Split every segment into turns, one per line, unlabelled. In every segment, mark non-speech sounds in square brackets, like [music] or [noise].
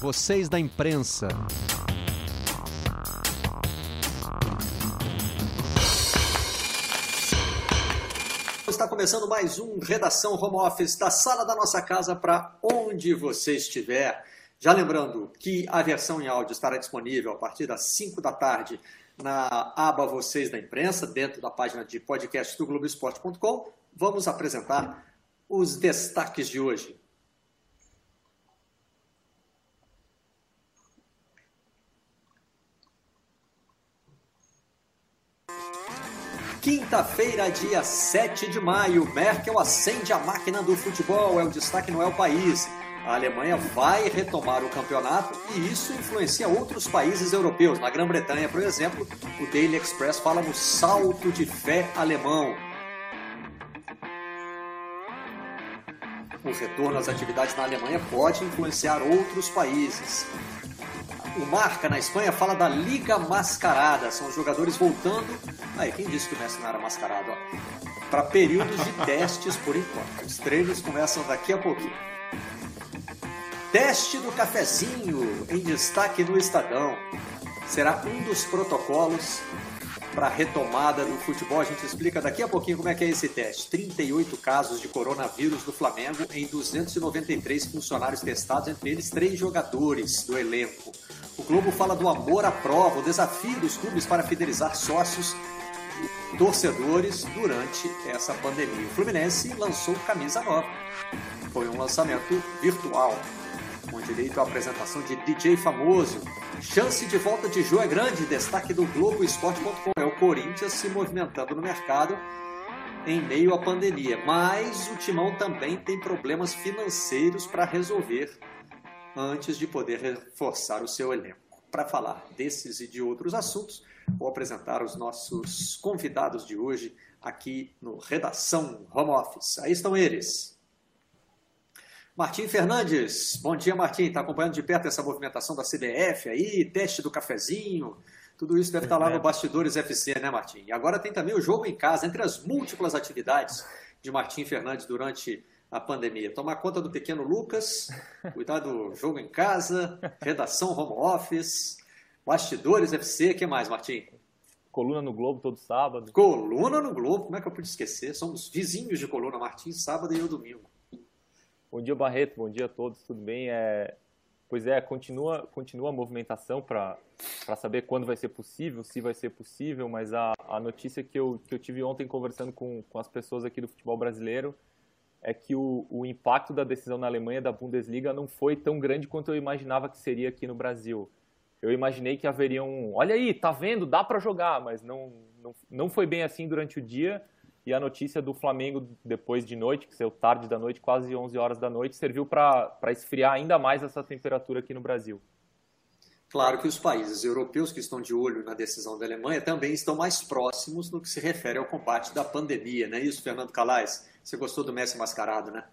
vocês da imprensa.
Está começando mais um Redação Home Office da sala da nossa casa para onde você estiver. Já lembrando que a versão em áudio estará disponível a partir das 5 da tarde na aba Vocês da Imprensa, dentro da página de podcast do Globoesporte.com. Vamos apresentar os destaques de hoje. Quinta-feira, dia 7 de maio, Merkel acende a máquina do futebol, é o destaque no El País. A Alemanha vai retomar o campeonato e isso influencia outros países europeus. Na Grã-Bretanha, por exemplo, o Daily Express fala no salto de fé alemão. O retorno às atividades na Alemanha pode influenciar outros países. O Marca na Espanha fala da Liga Mascarada. São os jogadores voltando. Aí, quem disse que o Messi não era mascarado? Para períodos de testes por enquanto. Os treinos começam daqui a pouquinho. Teste do cafezinho em destaque no Estadão. Será um dos protocolos para a retomada do futebol. A gente explica daqui a pouquinho como é que é esse teste. 38 casos de coronavírus no Flamengo em 293 funcionários testados, entre eles três jogadores do elenco. O Globo fala do amor à prova, o desafio dos clubes para fidelizar sócios e torcedores durante essa pandemia. O Fluminense lançou camisa nova. Foi um lançamento virtual com direito à apresentação de DJ famoso. Chance de volta de Jô é grande, destaque do Globoesporte.com. Corinthians se movimentando no mercado em meio à pandemia. Mas o Timão também tem problemas financeiros para resolver antes de poder reforçar o seu elenco. Para falar desses e de outros assuntos, vou apresentar os nossos convidados de hoje aqui no Redação Home Office. Aí estão eles. Martim Fernandes, bom dia Martim, está acompanhando de perto essa movimentação da CBF aí, teste do cafezinho, tudo isso deve estar tá lá no Bastidores FC, né Martim? E agora tem também o jogo em casa, entre as múltiplas atividades de Martim Fernandes durante a pandemia. Tomar conta do pequeno Lucas, [laughs] cuidar do jogo em casa, redação home office, Bastidores FC, o que mais Martim?
Coluna no Globo todo sábado.
Coluna no Globo, como é que eu pude esquecer? Somos vizinhos de Coluna Martim, sábado e eu domingo.
Bom dia, Barreto. Bom dia a todos. Tudo bem? É... Pois é, continua, continua a movimentação para saber quando vai ser possível, se vai ser possível, mas a, a notícia que eu, que eu tive ontem conversando com, com as pessoas aqui do futebol brasileiro é que o, o impacto da decisão na Alemanha da Bundesliga não foi tão grande quanto eu imaginava que seria aqui no Brasil. Eu imaginei que haveria um. Olha aí, tá vendo? Dá para jogar, mas não, não, não foi bem assim durante o dia e a notícia do Flamengo depois de noite, que saiu tarde da noite, quase 11 horas da noite, serviu para esfriar ainda mais essa temperatura aqui no Brasil.
Claro que os países europeus que estão de olho na decisão da Alemanha também estão mais próximos no que se refere ao combate da pandemia, não é isso, Fernando Calais? Você gostou do Messi mascarado, né?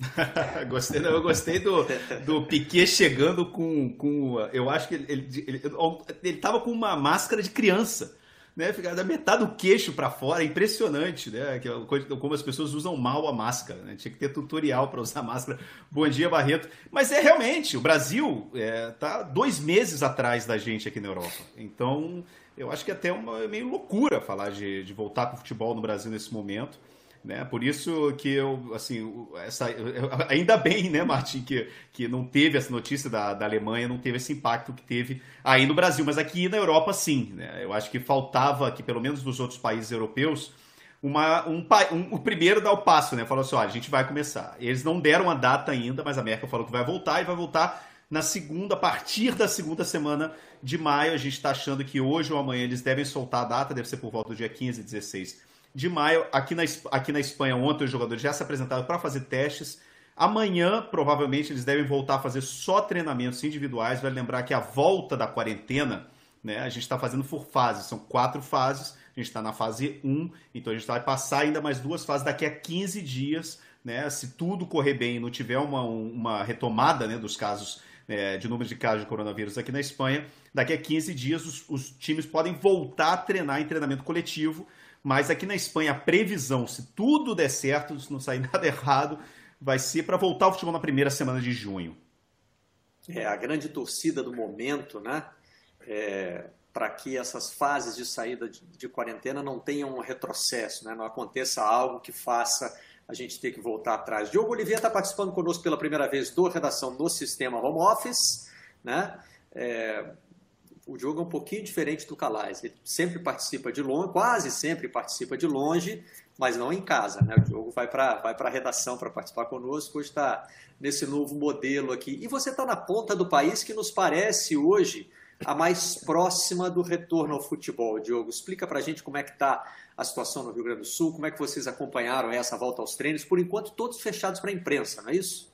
[laughs]
gostei, eu gostei do, do Piquet chegando com, com. Eu acho que ele estava ele, ele, ele com uma máscara de criança né? Fica da metade do queixo para fora, é impressionante, né? Como as pessoas usam mal a máscara, né? Tinha que ter tutorial para usar máscara. Bom dia, Barreto. Mas é realmente, o Brasil é, tá dois meses atrás da gente aqui na Europa. Então, eu acho que é até uma meio loucura falar de, de voltar para o futebol no Brasil nesse momento. Né? Por isso que eu, assim, essa, ainda bem, né, Martim, que, que não teve essa notícia da, da Alemanha, não teve esse impacto que teve aí no Brasil, mas aqui na Europa sim. Né? Eu acho que faltava aqui, pelo menos nos outros países europeus, uma, um, um, o primeiro dar o passo, né? Falou assim: olha, a gente vai começar. Eles não deram a data ainda, mas a Merkel falou que vai voltar e vai voltar na segunda, a partir da segunda semana de maio. A gente está achando que hoje ou amanhã eles devem soltar a data, deve ser por volta do dia 15, 16 de maio. Aqui na, aqui na Espanha, ontem os jogadores já se apresentaram para fazer testes. Amanhã, provavelmente, eles devem voltar a fazer só treinamentos individuais. Vai lembrar que a volta da quarentena, né, a gente está fazendo por fases, são quatro fases. A gente está na fase 1, então a gente vai passar ainda mais duas fases daqui a 15 dias. Né, se tudo correr bem e não tiver uma, uma retomada né, dos casos é, de número de casos de coronavírus aqui na Espanha, daqui a 15 dias os, os times podem voltar a treinar em treinamento coletivo mas aqui na Espanha, a previsão, se tudo der certo, se não sair [laughs] nada errado, vai ser para voltar ao futebol na primeira semana de junho.
é a grande torcida do momento, né? É, para que essas fases de saída de, de, quarentena não tenham um retrocesso, né? não aconteça algo que faça a gente ter que voltar atrás. Diogo Oliveira está participando conosco pela primeira vez do Redação do Sistema Home Office. Né? É, o Diogo é um pouquinho diferente do Calais. Ele sempre participa de longe, quase sempre participa de longe, mas não em casa. Né? O Diogo vai para vai a redação para participar conosco, hoje está nesse novo modelo aqui. E você está na ponta do país que nos parece hoje a mais próxima do retorno ao futebol. Diogo, explica para a gente como é que está a situação no Rio Grande do Sul, como é que vocês acompanharam essa volta aos treinos, por enquanto todos fechados para a imprensa, não é isso?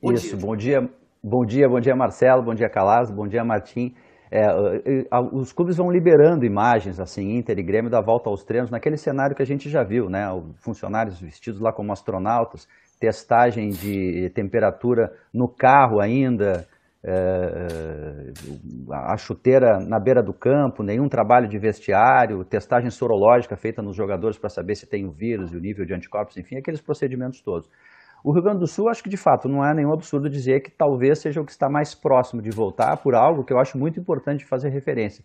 Bom isso, dia. bom dia, bom dia, bom dia Marcelo, bom dia Calas, bom dia Martim. É, os clubes vão liberando imagens, assim, Inter e Grêmio, da volta aos treinos, naquele cenário que a gente já viu, né? Funcionários vestidos lá como astronautas, testagem de temperatura no carro ainda, é, a chuteira na beira do campo, nenhum trabalho de vestiário, testagem sorológica feita nos jogadores para saber se tem o vírus e o nível de anticorpos, enfim, aqueles procedimentos todos. O Rio Grande do Sul, acho que de fato não é nenhum absurdo dizer que talvez seja o que está mais próximo de voltar por algo que eu acho muito importante fazer referência.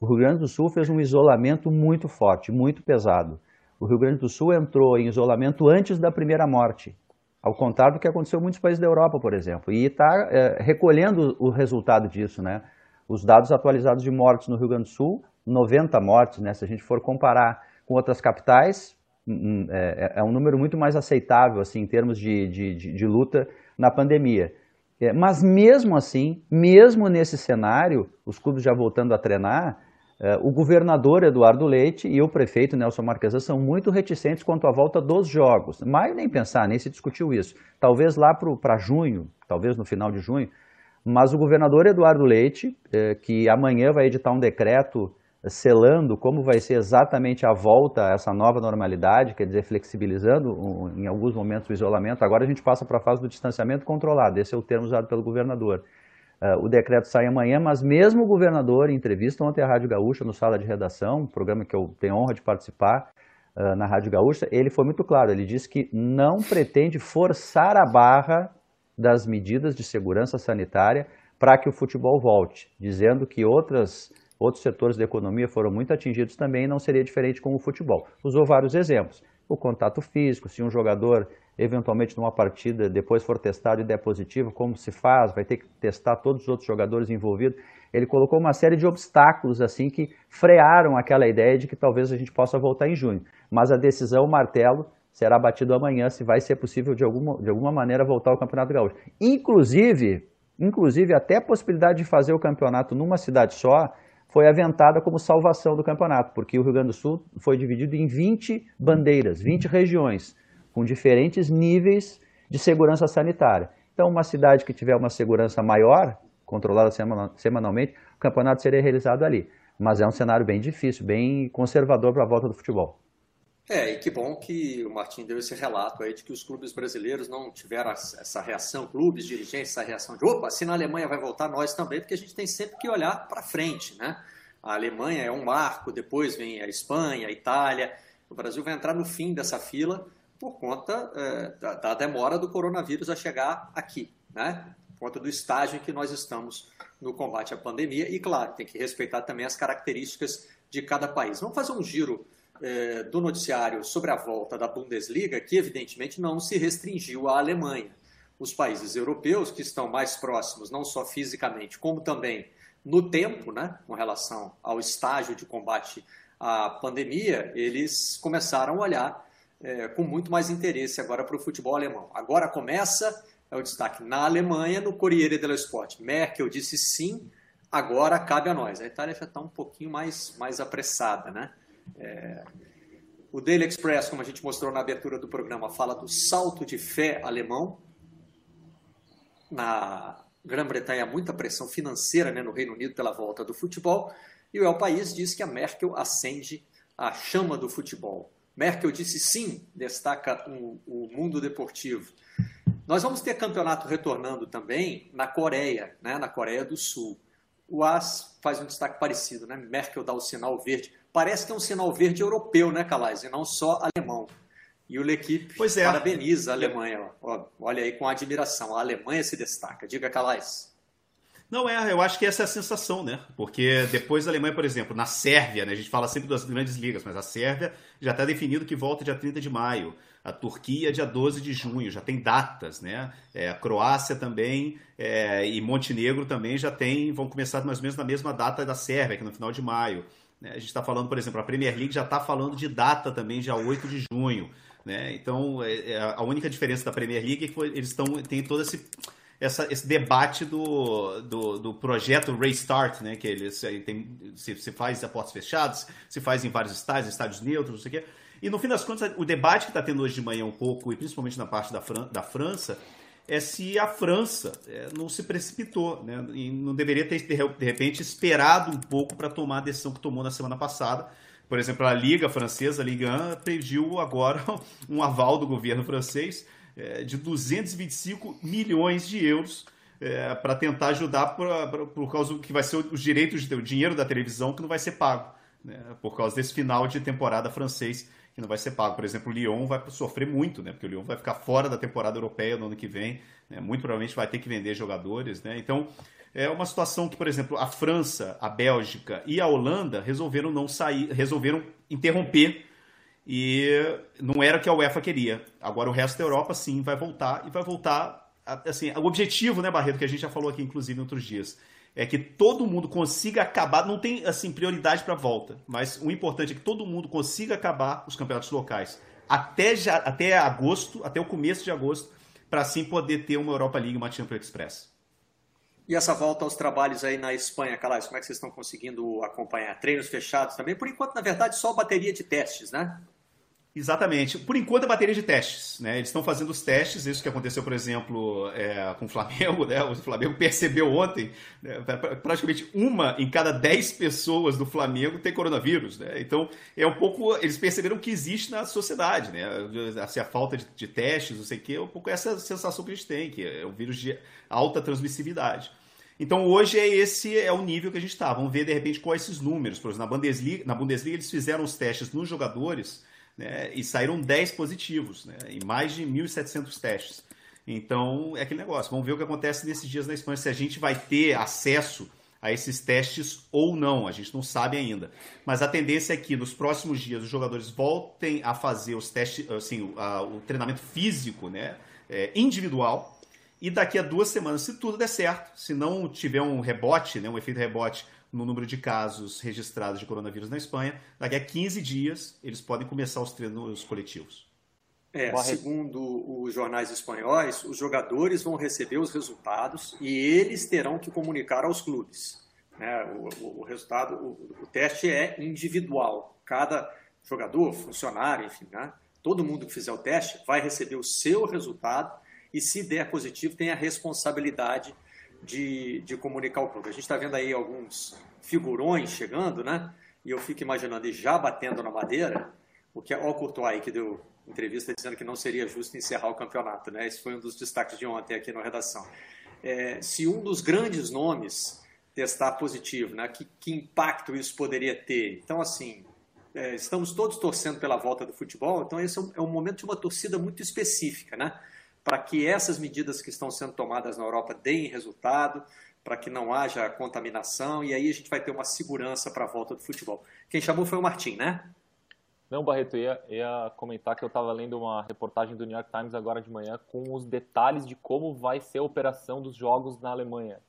O Rio Grande do Sul fez um isolamento muito forte, muito pesado. O Rio Grande do Sul entrou em isolamento antes da primeira morte. Ao contrário do que aconteceu em muitos países da Europa, por exemplo. E está é, recolhendo o resultado disso, né? Os dados atualizados de mortes no Rio Grande do Sul, 90 mortes, né? Se a gente for comparar com outras capitais, é, é um número muito mais aceitável, assim, em termos de, de, de, de luta na pandemia. É, mas mesmo assim, mesmo nesse cenário, os clubes já voltando a treinar, é, o governador Eduardo Leite e o prefeito Nelson Marquesa são muito reticentes quanto à volta dos jogos. Mas nem pensar, nem se discutiu isso. Talvez lá para junho, talvez no final de junho, mas o governador Eduardo Leite, é, que amanhã vai editar um decreto selando como vai ser exatamente a volta a essa nova normalidade, quer dizer, flexibilizando em alguns momentos o isolamento. Agora a gente passa para a fase do distanciamento controlado, esse é o termo usado pelo governador. Uh, o decreto sai amanhã, mas mesmo o governador, em entrevista ontem à Rádio Gaúcha, no Sala de Redação, programa que eu tenho honra de participar uh, na Rádio Gaúcha, ele foi muito claro, ele disse que não pretende forçar a barra das medidas de segurança sanitária para que o futebol volte, dizendo que outras, outros setores da economia foram muito atingidos também e não seria diferente com o futebol. Usou vários exemplos. O contato físico, se um jogador eventualmente numa partida, depois for testado e der positivo, como se faz, vai ter que testar todos os outros jogadores envolvidos. Ele colocou uma série de obstáculos assim que frearam aquela ideia de que talvez a gente possa voltar em junho. Mas a decisão, o martelo, será batido amanhã se vai ser possível de alguma, de alguma maneira voltar ao Campeonato Gaúcho. Inclusive, inclusive até a possibilidade de fazer o campeonato numa cidade só foi aventada como salvação do campeonato, porque o Rio Grande do Sul foi dividido em 20 bandeiras, 20 regiões com diferentes níveis de segurança sanitária. Então, uma cidade que tiver uma segurança maior, controlada semanalmente, o campeonato seria realizado ali. Mas é um cenário bem difícil, bem conservador para a volta do futebol.
É, e que bom que o Martin deu esse relato aí de que os clubes brasileiros não tiveram essa reação, clubes, dirigentes, essa reação de opa, se na Alemanha vai voltar, nós também, porque a gente tem sempre que olhar para frente, né? A Alemanha é um marco, depois vem a Espanha, a Itália. O Brasil vai entrar no fim dessa fila por conta é, da, da, demora do coronavírus a chegar aqui, né? Por conta do estágio em que nós estamos no combate à pandemia. E, claro, tem que respeitar também as características de cada país. Vamos fazer um giro é, do noticiário sobre a volta da Bundesliga, que evidentemente não se restringiu à Alemanha. Os países europeus, que estão mais próximos, não só fisicamente, como também no tempo, né, com relação ao estágio de combate à pandemia, eles começaram a olhar é, com muito mais interesse agora para o futebol alemão. Agora começa, é o destaque na Alemanha, no Corriere dello Sport. Merkel disse sim, agora cabe a nós. A Itália já está um pouquinho mais, mais apressada, né? É... O Daily Express, como a gente mostrou na abertura do programa, fala do salto de fé alemão. Na Grã-Bretanha, muita pressão financeira né, no Reino Unido pela volta do futebol. E o El País diz que a Merkel acende a chama do futebol. Merkel disse sim, destaca o, o mundo deportivo. Nós vamos ter campeonato retornando também na Coreia, né, na Coreia do Sul. O AS faz um destaque parecido, né? Merkel dá o sinal verde. Parece que é um sinal verde europeu, né, Calais, e não só alemão. E o L'Equipe é. parabeniza a Alemanha. Ó, olha aí com admiração. A Alemanha se destaca. Diga, Calais.
Não é, eu acho que essa é a sensação, né? Porque depois da Alemanha, por exemplo, na Sérvia, né? A gente fala sempre das grandes ligas, mas a Sérvia já está definido que volta dia 30 de maio. A Turquia, dia 12 de junho, já tem datas, né? É, a Croácia também é, e Montenegro também já tem, vão começar mais ou menos na mesma data da Sérvia, que é no final de maio. Né? A gente está falando, por exemplo, a Premier League já está falando de data também, dia 8 de junho. Né? Então, é, é, a única diferença da Premier League é que eles estão, têm todo esse essa, esse debate do, do, do, projeto Restart, né? Que eles tem, se, se faz a portas fechadas, se faz em vários estádios, estádios neutros, não sei o quê. E no fim das contas, o debate que está tendo hoje de manhã um pouco, e principalmente na parte da, Fran da França, é se a França é, não se precipitou, né? E não deveria ter, de repente, esperado um pouco para tomar a decisão que tomou na semana passada. Por exemplo, a Liga Francesa, a Liga 1, pediu agora [laughs] um aval do governo francês é, de 225 milhões de euros é, para tentar ajudar pra, pra, por causa que vai ser os direitos, o dinheiro da televisão que não vai ser pago, né, por causa desse final de temporada francês que não vai ser pago. Por exemplo, o Lyon vai sofrer muito, né, porque o Lyon vai ficar fora da temporada europeia no ano que vem, né, muito provavelmente vai ter que vender jogadores. Né, então, é uma situação que, por exemplo, a França, a Bélgica e a Holanda resolveram não sair, resolveram interromper e não era o que a UEFA queria. Agora o resto da Europa sim vai voltar e vai voltar assim, o objetivo, né, Barreto, que a gente já falou aqui inclusive outros dias, é que todo mundo consiga acabar, não tem assim prioridade para volta, mas o importante é que todo mundo consiga acabar os campeonatos locais até já, até agosto, até o começo de agosto, para assim poder ter uma Europa League uma Champions Express.
E essa volta aos trabalhos aí na Espanha, Calais, como é que vocês estão conseguindo acompanhar? Treinos fechados também? Por enquanto, na verdade, só bateria de testes, né?
Exatamente. Por enquanto, é bateria de testes. Né? Eles estão fazendo os testes, isso que aconteceu, por exemplo, é, com o Flamengo. [laughs] Né? O Flamengo percebeu ontem, né? praticamente uma em cada dez pessoas do Flamengo tem coronavírus. Né? Então, é um pouco. Eles perceberam que existe na sociedade, né? Assim, a falta de, de testes, não sei o quê, é um pouco essa sensação que a gente tem, que é um vírus de alta transmissibilidade. Então hoje é esse é o nível que a gente está. Vamos ver de repente quais esses números. Por exemplo, na Bundesliga, na Bundesliga eles fizeram os testes nos jogadores né, e saíram 10 positivos, né, em mais de 1.700 testes. Então, é aquele negócio. Vamos ver o que acontece nesses dias na Espanha, se a gente vai ter acesso a esses testes ou não, a gente não sabe ainda. Mas a tendência é que nos próximos dias os jogadores voltem a fazer os testes, assim, a, o treinamento físico, né, é, individual. E daqui a duas semanas, se tudo der certo, se não tiver um rebote, né, um efeito rebote no número de casos registrados de coronavírus na Espanha, daqui a 15 dias eles podem começar os treinos coletivos.
É, segundo os jornais espanhóis, os jogadores vão receber os resultados e eles terão que comunicar aos clubes. Né? O, o, o, resultado, o, o, teste é individual. Cada jogador, funcionário, enfim, né? todo mundo que fizer o teste vai receber o seu resultado e, se der positivo, tem a responsabilidade de, de comunicar o clube. A gente está vendo aí alguns figurões chegando, né? E eu fico imaginando, e já batendo na madeira, o que é o Courtois que deu entrevista dizendo que não seria justo encerrar o campeonato, né? Esse foi um dos destaques de ontem aqui na redação. É, se um dos grandes nomes testar positivo, né? Que, que impacto isso poderia ter? Então, assim, é, estamos todos torcendo pela volta do futebol, então esse é um, é um momento de uma torcida muito específica, né? Para que essas medidas que estão sendo tomadas na Europa deem resultado, para que não haja contaminação, e aí a gente vai ter uma segurança para a volta do futebol. Quem chamou foi o Martim, né?
Não, Barreto, ia, ia comentar que eu estava lendo uma reportagem do New York Times agora de manhã com os detalhes de como vai ser a operação dos jogos na Alemanha.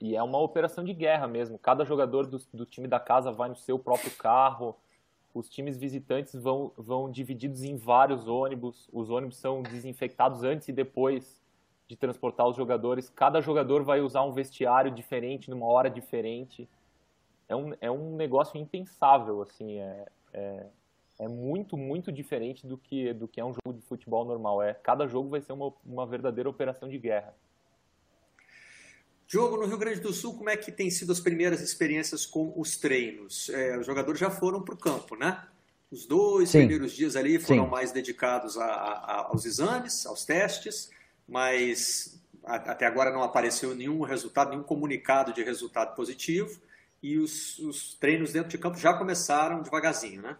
E é uma operação de guerra mesmo. Cada jogador do, do time da casa vai no seu próprio carro, os times visitantes vão, vão divididos em vários ônibus, os ônibus são desinfectados antes e depois de transportar os jogadores. Cada jogador vai usar um vestiário diferente, numa hora diferente. É um, é um negócio impensável, assim, é, é, é muito, muito diferente do que, do que é um jogo de futebol normal. É, cada jogo vai ser uma, uma verdadeira operação de guerra.
Diogo, no Rio Grande do Sul, como é que tem sido as primeiras experiências com os treinos? É, os jogadores já foram para o campo, né? Os dois Sim. primeiros dias ali foram Sim. mais dedicados a, a, aos exames, aos testes, mas a, até agora não apareceu nenhum resultado, nenhum comunicado de resultado positivo. E os, os treinos dentro de campo já começaram devagarzinho, né?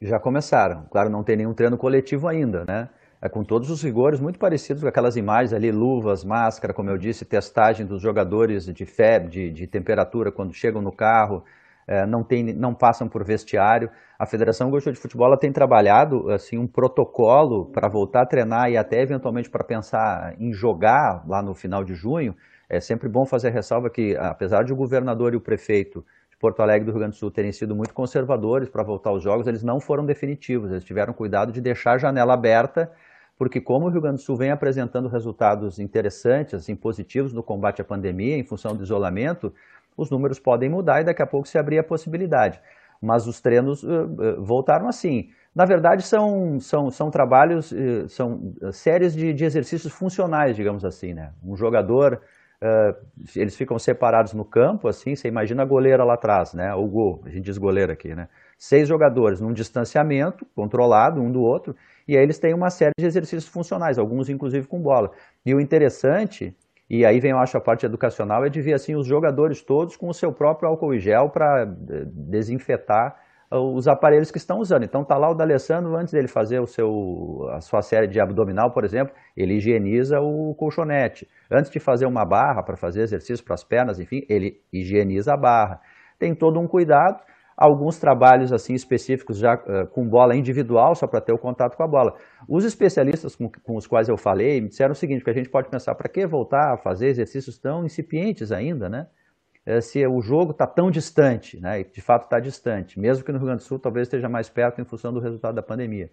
Já começaram. Claro, não tem nenhum treino coletivo ainda, né? É, com todos os rigores muito parecidos com aquelas imagens ali, luvas, máscara, como eu disse, testagem dos jogadores de febre, de, de temperatura quando chegam no carro, é, não, tem, não passam por vestiário. A Federação Gaúcha de Futebol tem trabalhado assim, um protocolo para voltar a treinar e até eventualmente para pensar em jogar lá no final de junho. É sempre bom fazer a ressalva que, apesar de o governador e o prefeito de Porto Alegre do Rio Grande do Sul terem sido muito conservadores para voltar aos jogos, eles não foram definitivos. Eles tiveram cuidado de deixar a janela aberta porque como o Rio Grande do Sul vem apresentando resultados interessantes, assim, positivos no combate à pandemia, em função do isolamento, os números podem mudar e daqui a pouco se abrir a possibilidade. Mas os treinos uh, uh, voltaram assim. Na verdade, são, são, são trabalhos, uh, são séries de, de, exercícios funcionais, digamos assim. Né? Um jogador, eles ficam separados no campo, assim, você imagina a goleira lá atrás, né? o gol, a gente diz goleira aqui, né? Seis jogadores num distanciamento controlado um do outro, e aí eles têm uma série de exercícios funcionais, alguns inclusive com bola. E o interessante, e aí vem, eu acho, a parte educacional, é de ver assim, os jogadores todos com o seu próprio álcool e gel para eh, desinfetar ah, os aparelhos que estão usando. Então tá lá o D'Alessandro, antes dele fazer o seu, a sua série de abdominal, por exemplo, ele higieniza o colchonete. Antes de fazer uma barra para fazer exercício para as pernas, enfim, ele higieniza a barra. Tem todo um cuidado alguns trabalhos assim específicos já uh, com bola individual, só para ter o contato com a bola. Os especialistas com, com, os quais eu falei me disseram o seguinte, que a gente pode pensar, para que voltar a fazer exercícios tão incipientes ainda, né? É, se o jogo está tão distante, né? E de fato está distante, mesmo que no Rio Grande do Sul talvez esteja mais perto em função do resultado da pandemia.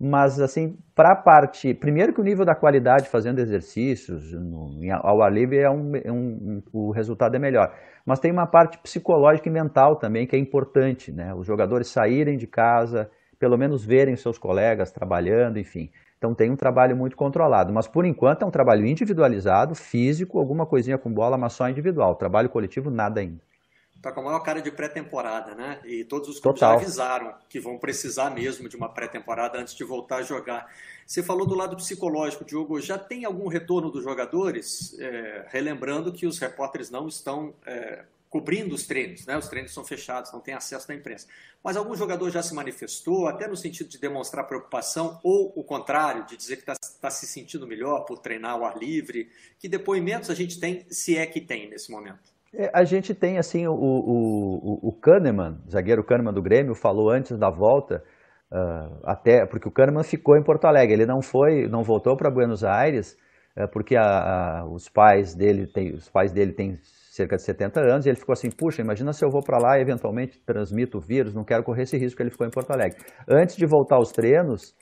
Mas, assim, para a parte. Primeiro, que o nível da qualidade fazendo exercícios no, ao ar livre é um, é um, o resultado é melhor. Mas tem uma parte psicológica e mental também que é importante, né? Os jogadores saírem de casa, pelo menos verem seus colegas trabalhando, enfim. Então tem um trabalho muito controlado, mas por enquanto é um trabalho individualizado, físico, alguma coisinha com bola, mas só individual. Trabalho coletivo, nada ainda.
Tá com a maior cara de pré-temporada, né? E todos os clubes avisaram que vão precisar mesmo de uma pré-temporada antes de voltar a jogar. Você falou do lado psicológico, Diogo. Já tem algum retorno dos jogadores? É, relembrando que os repórteres não estão é, cobrindo os treinos, né? Os treinos são fechados, não tem acesso da imprensa. Mas algum jogador já se manifestou, até no sentido de demonstrar preocupação, ou o contrário, de dizer que está tá se sentindo melhor por treinar ao ar livre? Que depoimentos a gente tem, se é que tem nesse momento?
É, a gente tem assim o, o, o Kahneman, zagueiro Kahneman do Grêmio, falou antes da volta, uh, até porque o Kahneman ficou em Porto Alegre, ele não foi, não voltou para Buenos Aires, uh, porque a, a, os pais dele tem, os pais dele têm cerca de 70 anos, e ele ficou assim, puxa, imagina se eu vou para lá e eventualmente transmito o vírus, não quero correr esse risco, ele ficou em Porto Alegre. Antes de voltar aos treinos,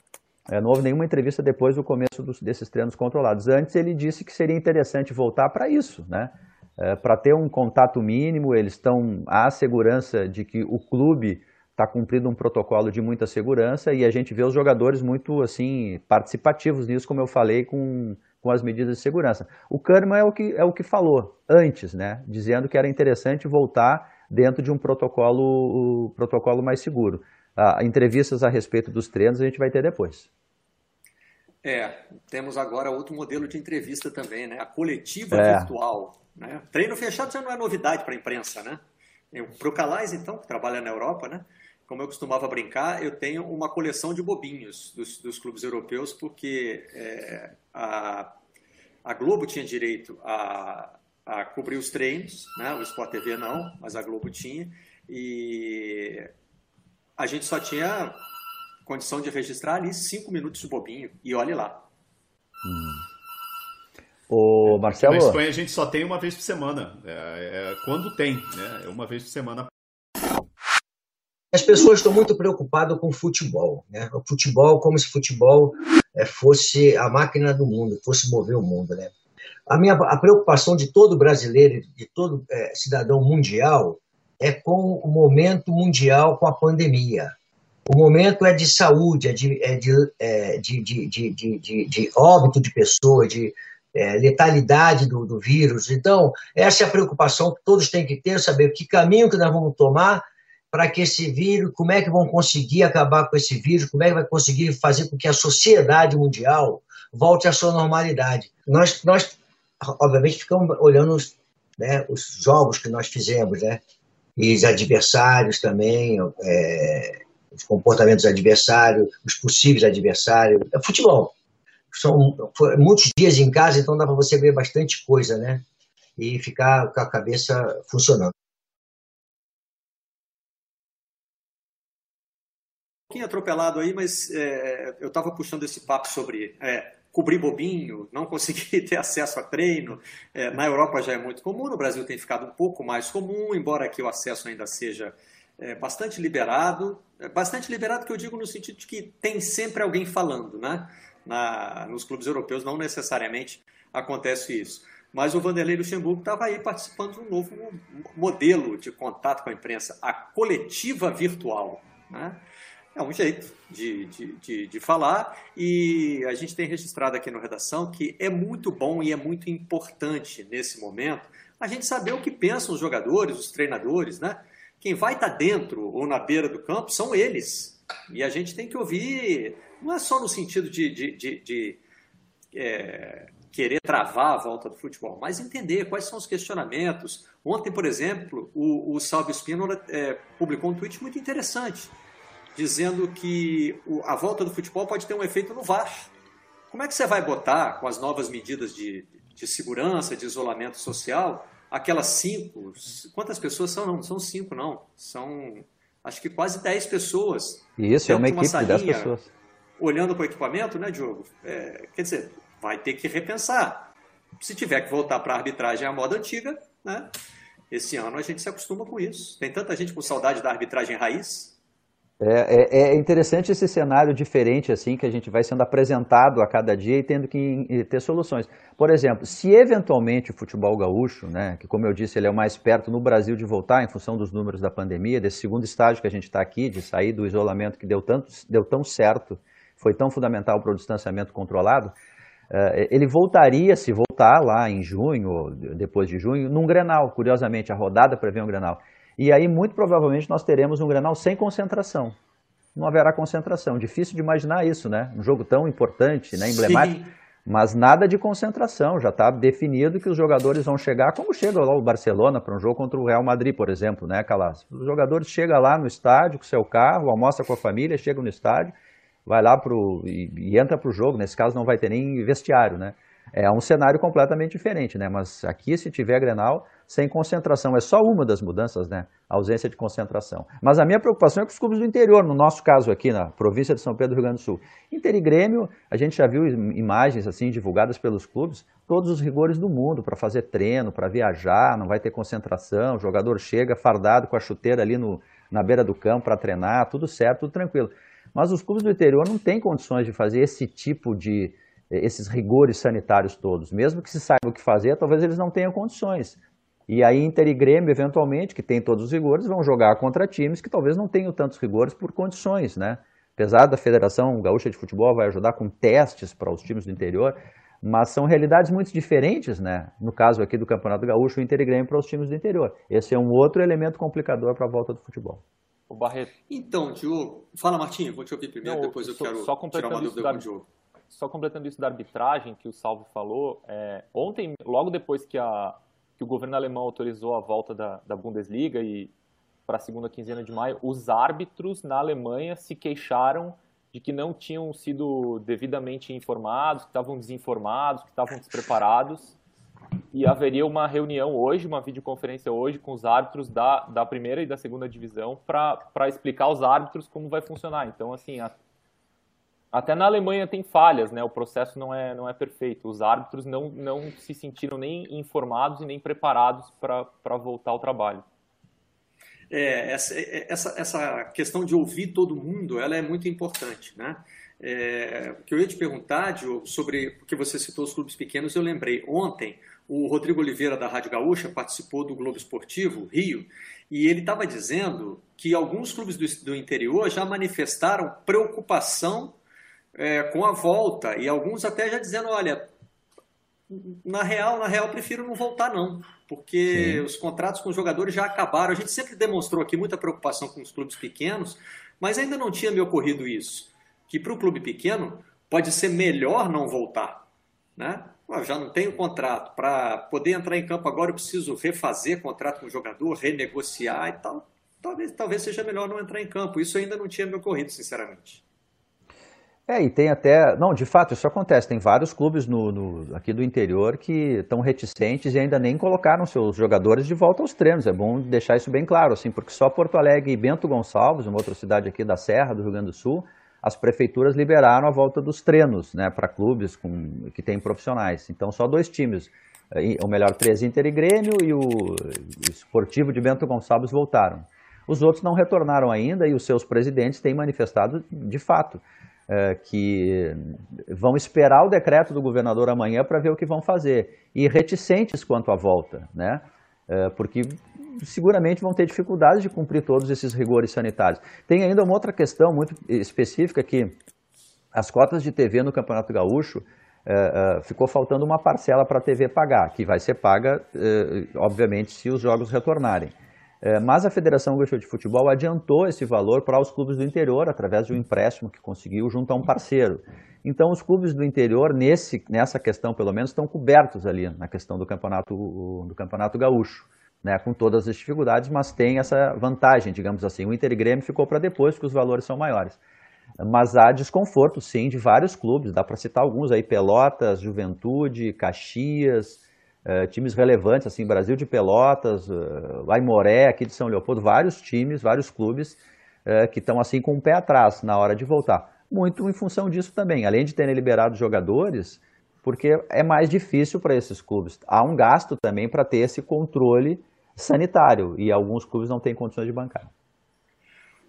é, não houve nenhuma entrevista depois do começo dos, desses treinos controlados. Antes ele disse que seria interessante voltar para isso, né? É, para ter um contato mínimo, eles estão à segurança de que o clube está cumprindo um protocolo de muita segurança e a gente vê os jogadores muito assim participativos nisso, como eu falei, com, com as medidas de segurança. O Kahneman é o que, é o que falou antes, né, dizendo que era interessante voltar dentro de um protocolo, protocolo mais seguro. Ah, entrevistas a respeito dos treinos a gente vai ter depois.
É, temos agora outro modelo de entrevista também, né? A coletiva é. virtual. Né? Treino fechado já não é novidade para a imprensa, né? Para o Calais, então, que trabalha na Europa, né? Como eu costumava brincar, eu tenho uma coleção de bobinhos dos, dos clubes europeus, porque é, a, a Globo tinha direito a, a cobrir os treinos, né? o Sport TV não, mas a Globo tinha, e a gente só tinha condição de registrar ali cinco minutos de bobinho, e olhe lá. Hum.
O Marcelo.
Na Espanha a gente só tem uma vez por semana. É, é, quando tem, né? É uma vez por semana.
As pessoas estão muito preocupadas com o futebol. Né? O futebol, como se o futebol é, fosse a máquina do mundo, fosse mover o mundo. Né? A, minha, a preocupação de todo brasileiro, de todo é, cidadão mundial, é com o momento mundial com a pandemia. O momento é de saúde, é de, é de, é de, de, de, de, de óbito de pessoas, de, é, letalidade do, do, vírus. Então, essa é a preocupação que todos têm que ter, saber que caminho que nós vamos tomar para que esse vírus, como é que vão conseguir acabar com esse vírus, como é que vai conseguir fazer com que a sociedade mundial volte à sua normalidade. Nós, nós obviamente, ficamos olhando né, os jogos que nós fizemos, né? E os adversários também, é, os comportamentos adversários, os possíveis adversários. É futebol. São muitos dias em casa, então dá para você ver bastante coisa, né? E ficar com a cabeça funcionando.
Um pouquinho atropelado aí, mas é, eu estava puxando esse papo sobre é, cobrir bobinho, não conseguir [laughs] ter acesso a treino. É, na Europa já é muito comum, no Brasil tem ficado um pouco mais comum, embora aqui o acesso ainda seja é, bastante liberado. É, bastante liberado que eu digo no sentido de que tem sempre alguém falando, né? Na, nos clubes europeus não necessariamente acontece isso. Mas o Vanderlei Luxemburgo estava aí participando de um novo modelo de contato com a imprensa, a coletiva virtual. Né? É um jeito de, de, de, de, falar e a gente tem registrado aqui no Redação que é muito bom e é muito importante nesse momento a gente saber o que pensam os jogadores, os treinadores, né? Quem vai estar tá dentro ou na beira do campo são eles. E a gente tem que ouvir, não é só no sentido de, de, de, de é, querer travar a volta do futebol, mas entender quais são os questionamentos. Ontem, por exemplo, o, o Salve Spínola é, publicou um tweet muito interessante, dizendo que o, a volta do futebol pode ter um efeito no VAR. Como é que você vai botar, com as novas medidas de, de segurança, de isolamento social, aquelas cinco, quantas pessoas são? Não, não são cinco, não. São, acho que quase dez pessoas.
Isso, é uma equipe uma de dez pessoas.
Olhando para o equipamento, né, Diogo? É, quer dizer, vai ter que repensar. Se tiver que voltar para a arbitragem à moda antiga, né? Esse ano a gente se acostuma com isso. Tem tanta gente com saudade da arbitragem raiz,
é, é, é, interessante esse cenário diferente assim que a gente vai sendo apresentado a cada dia e tendo que ter soluções. Por exemplo, se eventualmente o futebol gaúcho, né, que como eu disse ele é o mais perto no Brasil de voltar em função dos números da pandemia, desse segundo estágio que a gente está aqui, de sair do isolamento que deu, tanto, deu tão certo, foi tão fundamental para o distanciamento controlado, uh, ele voltaria, se voltar lá em junho, depois de junho, num Grenal. Curiosamente, a rodada prevê um Grenal. E aí, muito provavelmente, nós teremos um Grenal sem concentração. Não haverá concentração. Difícil de imaginar isso, né? Um jogo tão importante, né? emblemático. Sim. Mas nada de concentração. Já está definido que os jogadores vão chegar, como chega lá o Barcelona para um jogo contra o Real Madrid, por exemplo, né, Calas? Os jogadores chegam lá no estádio com seu carro, almoça com a família, chegam no estádio, vai lá pro, e, e entra para o jogo. Nesse caso, não vai ter nem vestiário, né? É um cenário completamente diferente, né? Mas aqui, se tiver Grenal, sem concentração. É só uma das mudanças, né? A ausência de concentração. Mas a minha preocupação é com os clubes do interior, no nosso caso aqui na província de São Pedro do Rio Grande do Sul. Inter e Grêmio, a gente já viu imagens assim divulgadas pelos clubes, todos os rigores do mundo para fazer treino, para viajar, não vai ter concentração, o jogador chega fardado com a chuteira ali no, na beira do campo para treinar, tudo certo, tudo tranquilo. Mas os clubes do interior não têm condições de fazer esse tipo de esses rigores sanitários todos. Mesmo que se saiba o que fazer, talvez eles não tenham condições. E aí Inter e Grêmio, eventualmente, que tem todos os rigores, vão jogar contra times que talvez não tenham tantos rigores por condições, né? Apesar da Federação Gaúcha de Futebol vai ajudar com testes para os times do interior, mas são realidades muito diferentes, né? No caso aqui do Campeonato Gaúcho, o Inter e Grêmio para os times do interior. Esse é um outro elemento complicador para a volta do futebol.
O Barreto. Então, Diogo, fala Martinho, vou te ouvir primeiro, não, depois eu só, quero só tirar uma dúvida da... com o Diogo
só completando isso da arbitragem que o Salvo falou, é, ontem, logo depois que, a, que o governo alemão autorizou a volta da, da Bundesliga e para a segunda quinzena de maio, os árbitros na Alemanha se queixaram de que não tinham sido devidamente informados, que estavam desinformados, que estavam despreparados. E haveria uma reunião hoje, uma videoconferência hoje com os árbitros da, da primeira e da segunda divisão para explicar aos árbitros como vai funcionar. Então, assim, a, até na Alemanha tem falhas, né? O processo não é, não é perfeito. Os árbitros não, não se sentiram nem informados e nem preparados para voltar ao trabalho.
É, essa, essa, essa questão de ouvir todo mundo, ela é muito importante, né? É, o que eu ia te perguntar, Diogo, sobre, porque você citou os clubes pequenos, eu lembrei, ontem o Rodrigo Oliveira da Rádio Gaúcha participou do Globo Esportivo, Rio, e ele estava dizendo que alguns clubes do, do interior já manifestaram preocupação é, com a volta. E alguns até já dizendo, olha, na real, na real, prefiro não voltar não, porque Sim. os contratos com os jogadores já acabaram. A gente sempre demonstrou aqui muita preocupação com os clubes pequenos, mas ainda não tinha me ocorrido isso, que para o clube pequeno pode ser melhor não voltar, né? Eu já não tenho contrato, para poder entrar em campo agora eu preciso refazer contrato com o jogador, renegociar e tal. Talvez, talvez seja melhor não entrar em campo. Isso ainda não tinha me ocorrido, sinceramente.
É, e tem até. Não, de fato, isso acontece. Tem vários clubes no, no, aqui do interior que estão reticentes e ainda nem colocaram seus jogadores de volta aos treinos. É bom deixar isso bem claro, assim, porque só Porto Alegre e Bento Gonçalves, uma outra cidade aqui da Serra do Rio Grande do Sul, as prefeituras liberaram a volta dos treinos né, para clubes com, que têm profissionais. Então, só dois times, ou melhor, três Inter e Grêmio e o, o Esportivo de Bento Gonçalves voltaram. Os outros não retornaram ainda e os seus presidentes têm manifestado de fato é, que vão esperar o decreto do governador amanhã para ver o que vão fazer. E reticentes quanto à volta, né? É, porque seguramente vão ter dificuldades de cumprir todos esses rigores sanitários. Tem ainda uma outra questão muito específica que as cotas de TV no Campeonato Gaúcho é, é, ficou faltando uma parcela para a TV pagar, que vai ser paga, é, obviamente, se os jogos retornarem. Mas a Federação Gaúcha de Futebol adiantou esse valor para os clubes do interior, através de um empréstimo que conseguiu junto a um parceiro. Então, os clubes do interior, nesse, nessa questão pelo menos, estão cobertos ali na questão do campeonato, do campeonato gaúcho, né, com todas as dificuldades, mas tem essa vantagem, digamos assim. O Inter e Grêmio ficou para depois, porque os valores são maiores. Mas há desconforto, sim, de vários clubes, dá para citar alguns aí, Pelotas, Juventude, Caxias, Uh, times relevantes, assim, Brasil de Pelotas, uh, Aimoré, aqui de São Leopoldo, vários times, vários clubes uh, que estão assim com o pé atrás na hora de voltar. Muito em função disso também, além de terem liberado jogadores, porque é mais difícil para esses clubes. Há um gasto também para ter esse controle sanitário e alguns clubes não têm condições de bancar.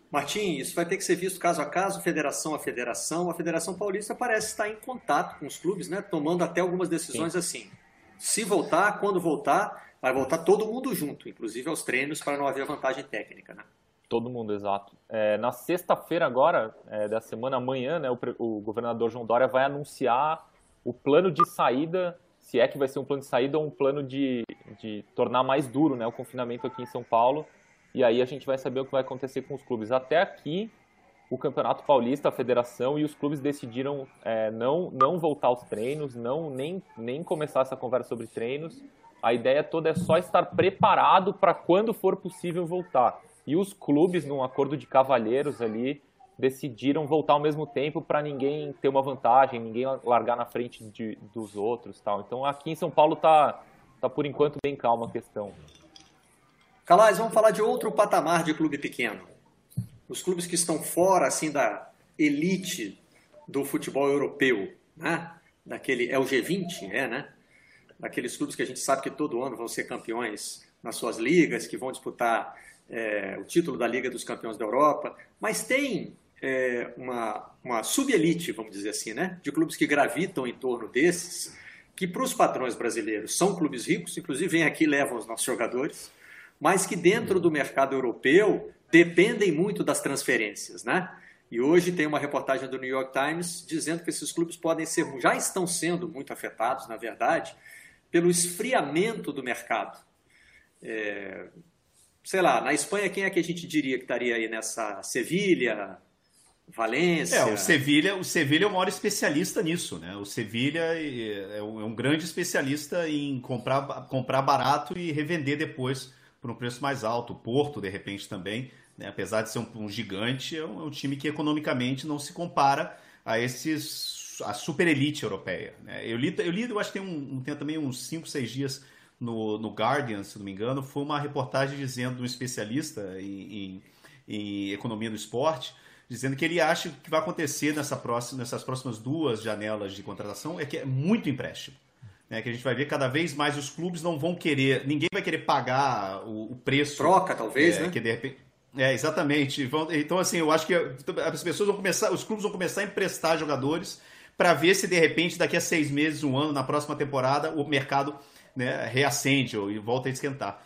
Martim, isso vai ter que ser visto caso a caso, federação a federação. A Federação Paulista parece estar em contato com os clubes, né, tomando até algumas decisões Sim. assim se voltar, quando voltar, vai voltar todo mundo junto, inclusive aos treinos, para não haver vantagem técnica, né?
Todo mundo, exato. É, na sexta-feira agora, é, da semana amanhã, né, o, o, governador João Dória vai anunciar o plano de saída, se é que vai ser um plano de saída ou um plano de, de tornar mais duro né, o confinamento aqui em São Paulo. E aí a gente vai saber o que vai acontecer com os clubes. Até aqui, o Campeonato Paulista, a federação e os clubes decidiram é, não, não voltar aos treinos, não nem, nem começar essa conversa sobre treinos. A ideia toda é só estar preparado para quando for possível voltar. E os clubes, num acordo de cavalheiros ali, decidiram voltar ao mesmo tempo para ninguém ter uma vantagem, ninguém largar na frente de, dos outros, tal. Então aqui em São Paulo tá, tá por enquanto bem calma a questão.
Calais, vamos falar de outro patamar de clube pequeno os clubes que estão fora assim da elite do futebol europeu, né? Daquele é o G20, é, né? Daqueles clubes que a gente sabe que todo ano vão ser campeões nas suas ligas, que vão disputar é, o título da Liga dos Campeões da Europa, mas tem é, uma, uma sub-elite, vamos dizer assim, né? De clubes que gravitam em torno desses, que para os padrões brasileiros são clubes ricos, inclusive vêm aqui e levam os nossos jogadores, mas que dentro do mercado europeu dependem muito das transferências, né? E hoje tem uma reportagem do New York Times dizendo que esses clubes podem ser, já estão sendo muito afetados, na verdade, pelo esfriamento do mercado. É, sei lá, na Espanha quem é que a gente diria que estaria aí nessa Sevilha, Valência?
É, o Sevilha, o Sevilha é o maior especialista nisso, né? O Sevilha é, é um, é um grande especialista em comprar, comprar barato e revender depois por um preço mais alto. O Porto, de repente, também, né? apesar de ser um, um gigante, é um, é um, time que economicamente não se compara a esses a super elite europeia. Né? Eu li, eu li, eu acho que tem, um, tem também uns 5, 6 dias no, no Guardian, se não me engano, foi uma reportagem dizendo de um especialista em, em, em economia do esporte, dizendo que ele acha que vai acontecer nessa próxima, nessas próximas duas janelas de contratação é que é muito empréstimo né, que a gente vai ver cada vez mais os clubes não vão querer, ninguém vai querer pagar o, o preço.
Troca, talvez,
é,
né?
Que de repente, é, exatamente. Então, assim, eu acho que as pessoas vão começar, os clubes vão começar a emprestar jogadores para ver se de repente daqui a seis meses, um ano, na próxima temporada, o mercado né, reacende ou volta a esquentar.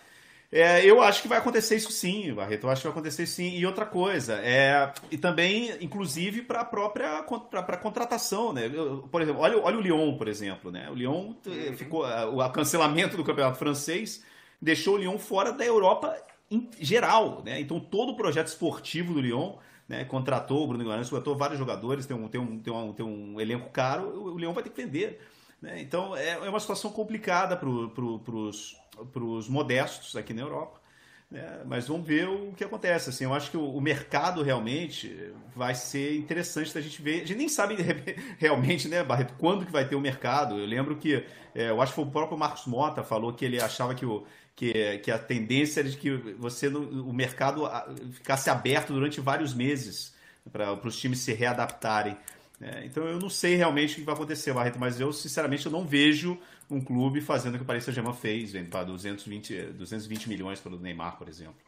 É, eu acho que vai acontecer isso sim, Barreto. Eu acho que vai acontecer sim. E outra coisa, é, e também, inclusive, para a própria pra, pra contratação, né? Por exemplo, olha, olha o Lyon, por exemplo, né? O Lyon uhum. ficou. O cancelamento do campeonato francês deixou o Lyon fora da Europa em geral, né? Então todo o projeto esportivo do Lyon. Né, contratou o Bruno Guimarães, contratou vários jogadores, tem um, tem, um, tem, um, tem um elenco caro, o Leão vai ter que vender. Né? Então é, é uma situação complicada para pro, os modestos aqui na Europa. É, mas vamos ver o que acontece. Assim, eu acho que o, o, mercado realmente vai ser interessante da gente ver. A gente nem sabe [laughs] realmente, né, Barreto, quando que vai ter o mercado. Eu lembro que, é, eu acho que foi o próprio Marcos Mota falou que ele achava que, o, que, que a tendência era de que você o mercado ficasse aberto durante vários meses para os times se readaptarem. É, então eu não sei realmente o que vai acontecer, Barreto, mas eu sinceramente eu não vejo um clube fazendo o que o Paris Saint-Germain fez, vendo para 220, 220 milhões pelo Neymar, por exemplo.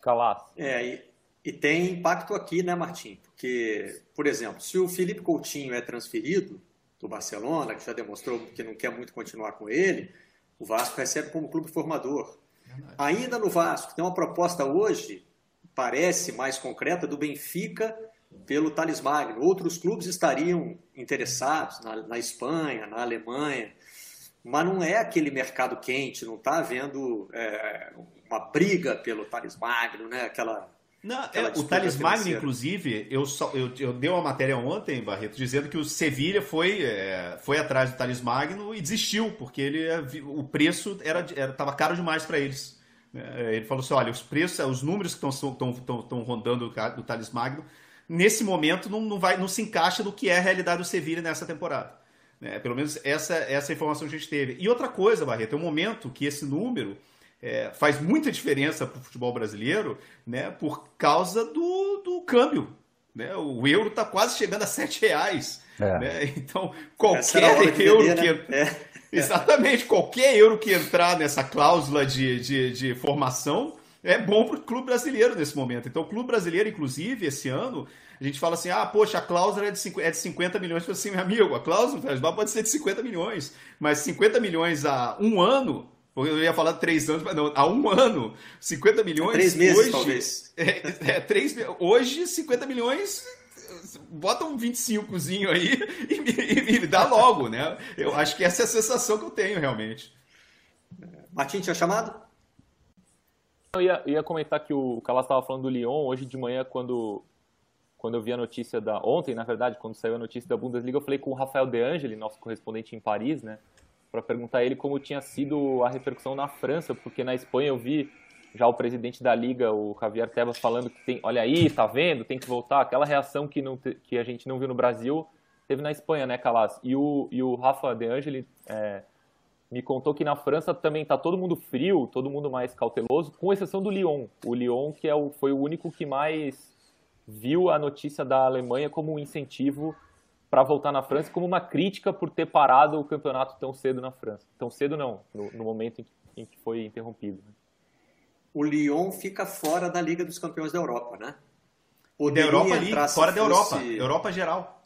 Calas. É, e, e, tem impacto aqui, né, Martim? Porque, por exemplo, se o Felipe Coutinho é transferido do Barcelona, que já demonstrou que não quer muito continuar com ele, o Vasco recebe como clube formador. Verdade. Ainda no Vasco, tem uma proposta hoje, parece mais concreta, do Benfica pelo Thales Magno. Outros clubes estariam interessados na, na Espanha, na Alemanha mas não é aquele mercado quente, não está havendo é, uma briga pelo Thales Magno, né? Aquela.
Não, aquela é, o Thales Magno, inclusive, eu, só, eu, eu dei uma matéria ontem, Barreto, dizendo que o Sevilha foi, é, foi atrás do Thales Magno e desistiu, porque ele, é, o preço era estava caro demais para eles. É, ele falou assim: olha, os preços, os números que estão rondando do Thales Magno, nesse momento não, não, vai, não se encaixa no que é a realidade do Sevilha nessa temporada. Né? Pelo menos essa, essa informação que a gente teve. E outra coisa, Barreto, é um momento que esse número é, faz muita diferença para o futebol brasileiro né, por causa do, do câmbio. Né? O euro está quase chegando a 7 reais. É. Né? Então, qualquer euro vender, que. Né? É. Exatamente, qualquer euro que entrar nessa cláusula de, de, de formação é bom para o clube brasileiro nesse momento. Então, o clube brasileiro, inclusive, esse ano, a gente fala assim, ah, poxa, a cláusula é de 50, é de 50 milhões. Eu assim, meu amigo, a cláusula pode ser de 50 milhões, mas 50 milhões a um ano, eu ia falar três anos, mas não, há um ano, 50 milhões.
Três meses, hoje, talvez. [laughs]
É, é, três, hoje, 50 milhões, bota um 25zinho aí [laughs] e me, e me dá logo, né? Eu acho que essa é a sensação que eu tenho, realmente.
Martim, tinha chamado?
Eu ia, ia comentar que o Calas estava falando do Lyon hoje de manhã, quando quando eu vi a notícia da. Ontem, na verdade, quando saiu a notícia da Bundesliga, eu falei com o Rafael De Angeli, nosso correspondente em Paris, né? Para perguntar a ele como tinha sido a repercussão na França, porque na Espanha eu vi já o presidente da liga, o Javier Tebas, falando que tem, olha aí, tá vendo, tem que voltar. Aquela reação que, não, que a gente não viu no Brasil, teve na Espanha, né, Calas? E o, e o Rafa De Angeli é, me contou que na França também tá todo mundo frio, todo mundo mais cauteloso, com exceção do Lyon. O Lyon, que é o, foi o único que mais viu a notícia da Alemanha como um incentivo para voltar na França, como uma crítica por ter parado o campeonato tão cedo na França. Tão cedo não, no, no momento em que, em que, foi interrompido. Né?
O Lyon fica fora da Liga dos Campeões da Europa, né?
Poderia da Europa ali, fora da Europa, Europa geral.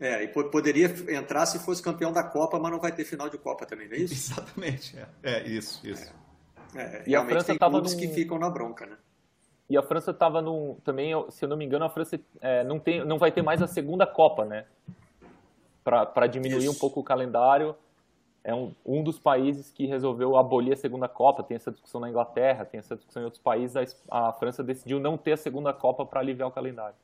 É, e poderia entrar se fosse campeão da Copa, mas não vai ter final de Copa também, não é isso? [laughs]
Exatamente, é, é isso, isso.
É, é, e a França estava num... que ficam na bronca, né?
E a França estava num. Também, se eu não me engano, a França é, não, tem, não vai ter mais a segunda Copa, né? Para diminuir Isso. um pouco o calendário. É um, um dos países que resolveu abolir a segunda Copa. Tem essa discussão na Inglaterra, tem essa discussão em outros países. A, a França decidiu não ter a segunda Copa para aliviar o calendário.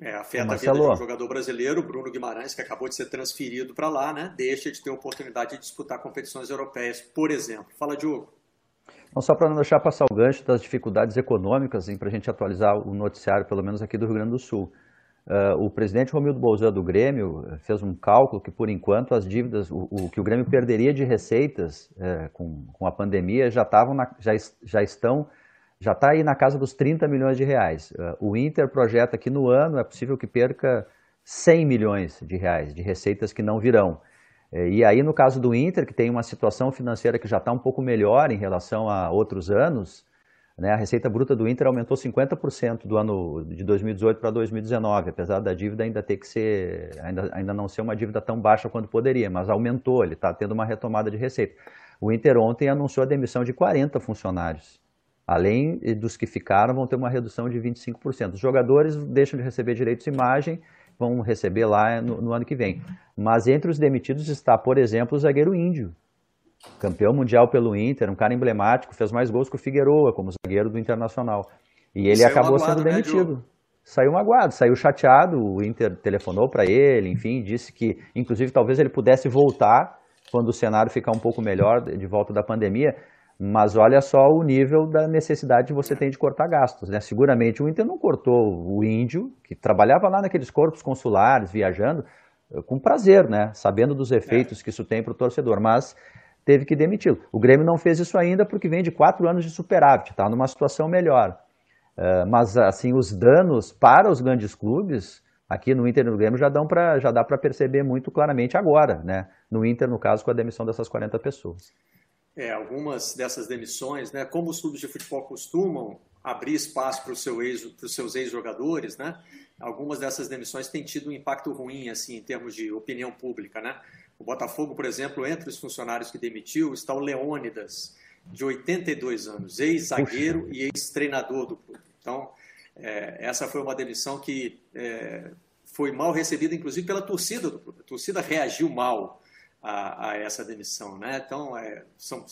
É, afeta a vida de um jogador brasileiro, Bruno Guimarães, que acabou de ser transferido para lá, né? Deixa de ter a oportunidade de disputar competições europeias, por exemplo. Fala, Diogo.
Não só para não deixar passar o gancho das dificuldades econômicas, para a gente atualizar o noticiário, pelo menos aqui do Rio Grande do Sul. Uh, o presidente Romildo Bolzan do Grêmio fez um cálculo que, por enquanto, as dívidas, o, o que o Grêmio perderia de receitas uh, com, com a pandemia já, na, já, já estão, já está aí na casa dos 30 milhões de reais. Uh, o Inter projeta que no ano é possível que perca 100 milhões de reais de receitas que não virão. É, e aí, no caso do Inter, que tem uma situação financeira que já está um pouco melhor em relação a outros anos, né, a receita bruta do Inter aumentou 50% do ano de 2018 para 2019, apesar da dívida ainda ter que ser, ainda, ainda não ser uma dívida tão baixa quanto poderia, mas aumentou, ele está tendo uma retomada de receita. O Inter ontem anunciou a demissão de 40 funcionários. Além dos que ficaram, vão ter uma redução de 25%. Os jogadores deixam de receber direitos de imagem vão receber lá no, no, ano que vem. Mas entre os demitidos está, por exemplo, o zagueiro índio, campeão mundial pelo Inter, um cara emblemático, fez mais gols que o Figueroa como zagueiro do Internacional. E ele saiu acabou magoado, sendo né, demitido. Né, saiu magoado, saiu chateado, o Inter telefonou para ele, enfim, disse que, inclusive, talvez ele pudesse voltar quando o cenário ficar um pouco melhor de volta da pandemia. Mas olha só o nível da necessidade que você tem de cortar gastos. Né? Seguramente o Inter não cortou o índio, que trabalhava lá naqueles corpos consulares, viajando, com prazer, né? sabendo dos efeitos que isso tem para o torcedor, mas teve que demiti-lo. O Grêmio não fez isso ainda porque vem de quatro anos de superávit, está numa situação melhor. Uh, mas assim os danos para os grandes clubes aqui no Inter e no Grêmio já, dão pra, já dá para perceber muito claramente agora, né? No Inter, no caso, com a demissão dessas 40 pessoas.
É, algumas dessas demissões, né? Como os clubes de futebol costumam abrir espaço para, seu ex, os seus ex-jogadores, né? Algumas dessas demissões têm tido um impacto ruim, assim, em termos de opinião pública, né? O Botafogo, por exemplo, entre os funcionários que demitiu está o Leônidas, de 82 anos, ex-zagueiro e ex-treinador do clube. Então, é, essa foi uma demissão que é, foi mal recebida, inclusive pela torcida do clube. A torcida reagiu mal a, a essa demissão. Né? Então, é, são,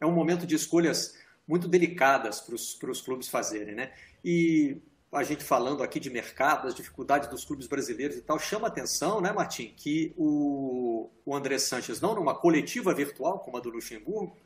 é um momento de escolhas muito delicadas para os clubes fazerem. Né? E a gente falando aqui de mercado, das dificuldades dos clubes brasileiros e tal, chama atenção, né, Martim, que o, o André Sanches, não numa coletiva virtual, como a do Luxemburgo,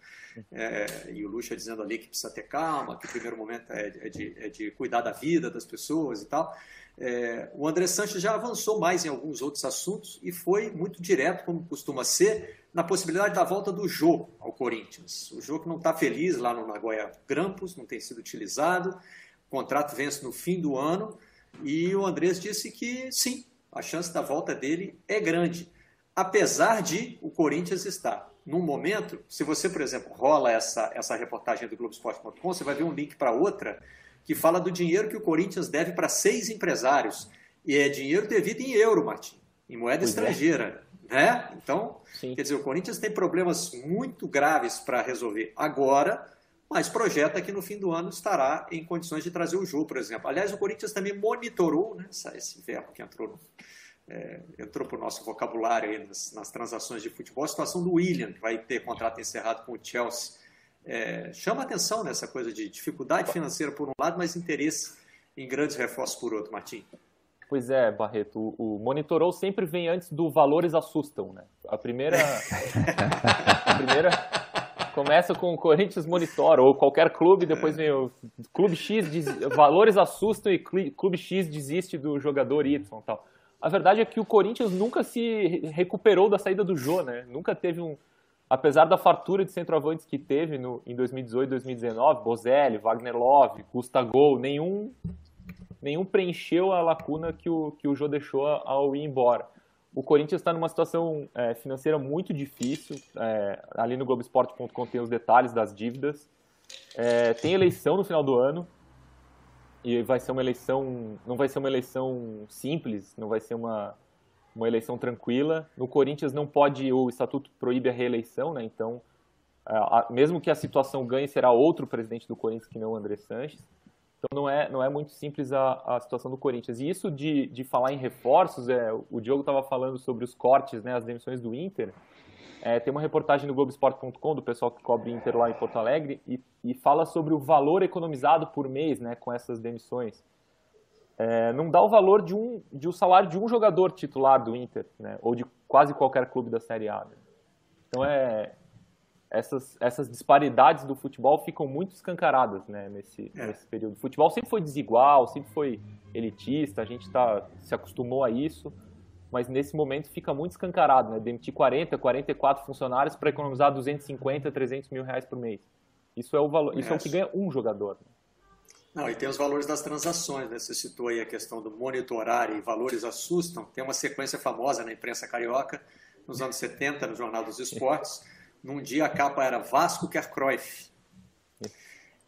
é, e o Lucha dizendo ali que precisa ter calma, que o primeiro momento é, é, de, é de, cuidar da vida das pessoas e tal. É, o André Sanches já avançou mais em alguns outros assuntos e foi muito direto, como costuma ser, na possibilidade da volta do Jô ao Corinthians. O Jô que não está feliz lá no Nagoya Grampus, não tem sido utilizado, o contrato vence no fim do ano e o Andrés disse que sim, a chance da volta dele é grande, apesar de o Corinthians estar num momento, se você, por exemplo, rola essa, essa reportagem do Globoesporte.com, você vai ver um link para outra que fala do dinheiro que o Corinthians deve para seis empresários. E é dinheiro devido em euro, Martim, em moeda pois é. estrangeira. É. Né? Então, Sim. quer dizer, o Corinthians tem problemas muito graves para resolver agora, mas projeta que no fim do ano estará em condições de trazer o jogo, por exemplo. Aliás, o Corinthians também monitorou, né, esse verbo que entrou no, é, entrou para o nosso vocabulário aí nas, nas, transações de futebol, a situação do William, que vai ter contrato encerrado com o Chelsea. É, chama atenção nessa coisa de dificuldade financeira por um lado, mas interesse em grandes reforços por outro, Martim.
Pois é, Barreto, o, o monitorou sempre vem antes do valores assustam, né? A primeira, [laughs] a primeira começa com o Corinthians monitora ou qualquer clube, depois vem o clube X diz, valores assustam e clube X desiste do jogador Y, tal. A verdade é que o Corinthians nunca se recuperou da saída do Jô, né? Nunca teve um. Apesar da fartura de centroavantes que teve no, em 2018 2019, Bozelli, Wagner Love, Gustavo, nenhum, nenhum preencheu a lacuna que o, que o Jô deixou ao ir embora. O Corinthians está numa situação é, financeira muito difícil. É, ali no Globoesporte.com tem os detalhes das dívidas. É, tem eleição no final do ano e vai ser uma eleição, não vai ser uma eleição simples, não vai ser uma, uma eleição tranquila. No Corinthians não pode, o estatuto proíbe a reeleição, né? Então, a, mesmo que a situação ganhe, será outro presidente do Corinthians que não o André Sanches. Então não é, não é muito simples a, a situação do Corinthians. E isso de, de falar em reforços, é, o Diogo estava falando sobre os cortes, né, as demissões do Inter. É, tem uma reportagem no Globoesporte.com do pessoal que cobre Inter lá em Porto Alegre e, e fala sobre o valor economizado por mês né, com essas demissões. É, não dá o valor de um, de um salário de um jogador titular do Inter, né, ou de quase qualquer clube da Série A. Né? Então é, essas, essas disparidades do futebol ficam muito escancaradas né, nesse, é. nesse período. O futebol sempre foi desigual, sempre foi elitista, a gente tá, se acostumou a isso mas nesse momento fica muito escancarado, né? Demitir 40, 44 funcionários para economizar 250, 300 mil reais por mês. Isso é o valor, isso é, o que ganha um jogador. Né?
Não, e tem os valores das transações, né? Você citou aí a questão do monitorar e valores assustam. Tem uma sequência famosa na imprensa carioca, nos anos 70, no Jornal dos Esportes. Num dia a capa era Vasco quer Cruyff.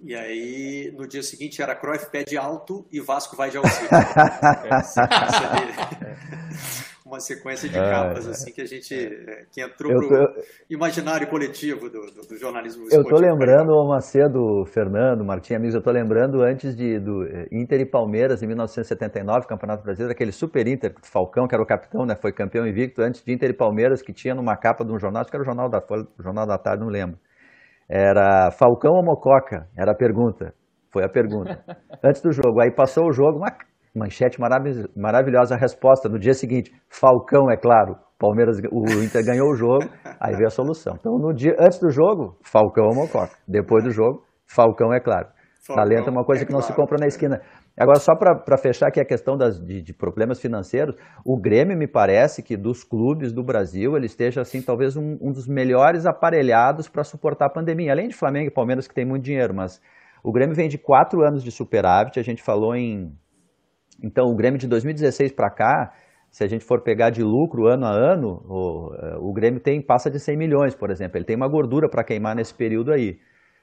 E aí, no dia seguinte, era Cruyff pede alto e Vasco vai de auxílio. [laughs] é, uma sequência de capas assim que a gente é, que entrou eu, pro imaginário coletivo do, do, do jornalismo
Eu estou lembrando o Macedo, Fernando, Martim Amigos, eu estou lembrando antes de do Inter e Palmeiras em 1979, Campeonato Brasileiro, aquele Super Inter, Falcão, que era o capitão, né, foi campeão invicto antes de Inter e Palmeiras, que tinha numa capa de um jornal, acho que era o Jornal da, o jornal da Tarde, não lembro. Era Falcão ou Mococa? Era a pergunta. Foi a pergunta. [laughs] Antes do jogo. Aí passou o jogo, uma manchete maravilhosa, a resposta no dia seguinte. Falcão, é claro. Palmeiras, o Inter ganhou o jogo, aí veio a solução. Então, no dia antes do jogo, Falcão ou Mococa. Depois do jogo, Falcão, é claro. Falcão, Talento é uma coisa é que não claro, se compra na esquina. Agora, só para fechar aqui a questão das, de, de, problemas financeiros, o Grêmio me parece que dos clubes do Brasil, ele esteja, assim, talvez um, um dos melhores aparelhados para suportar a pandemia. Além de Flamengo e Palmeiras, que tem muito dinheiro, mas o Grêmio vem de quatro anos de superávit, a gente falou em... Então, o Grêmio de 2016 para cá, se a gente for pegar de lucro ano a ano, o, o Grêmio tem passa de 100 milhões, por exemplo. Ele tem uma gordura para queimar nesse período aí.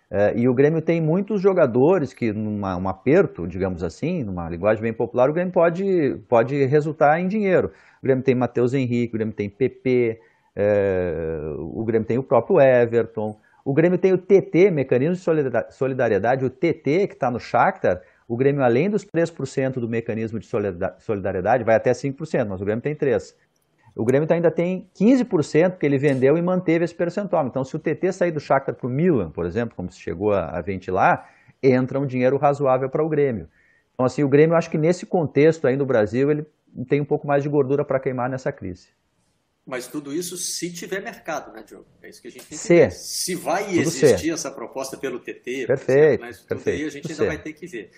É, e o Grêmio tem muitos jogadores que, num um aperto, digamos assim, numa linguagem bem popular, o Grêmio pode, pode resultar em dinheiro. O Grêmio tem Matheus Henrique, o Grêmio tem PP, é, o Grêmio tem o próprio Everton. O Grêmio tem o TT, Mecanismo de Solidariedade, o TT, que está no Shakhtar. O Grêmio, além dos 3% do mecanismo de solidariedade, vai até 5%, mas o Grêmio tem 3%. O Grêmio ainda tem 15% que ele vendeu e manteve esse percentual. Então, se o TT sair do Shakhtar para o Milan, por exemplo, como se chegou a, a ventilar, entra um dinheiro razoável para o Grêmio. Então, assim, o Grêmio, acho que nesse contexto aí no Brasil, ele tem um pouco mais de gordura para queimar nessa crise.
Mas tudo isso se tiver mercado, né, Diogo? É isso que a gente tem que
ver.
Se vai existir essa proposta pelo TT,
perfeito,
exemplo, né?
tudo perfeito,
aí a gente ainda vai ter que ver.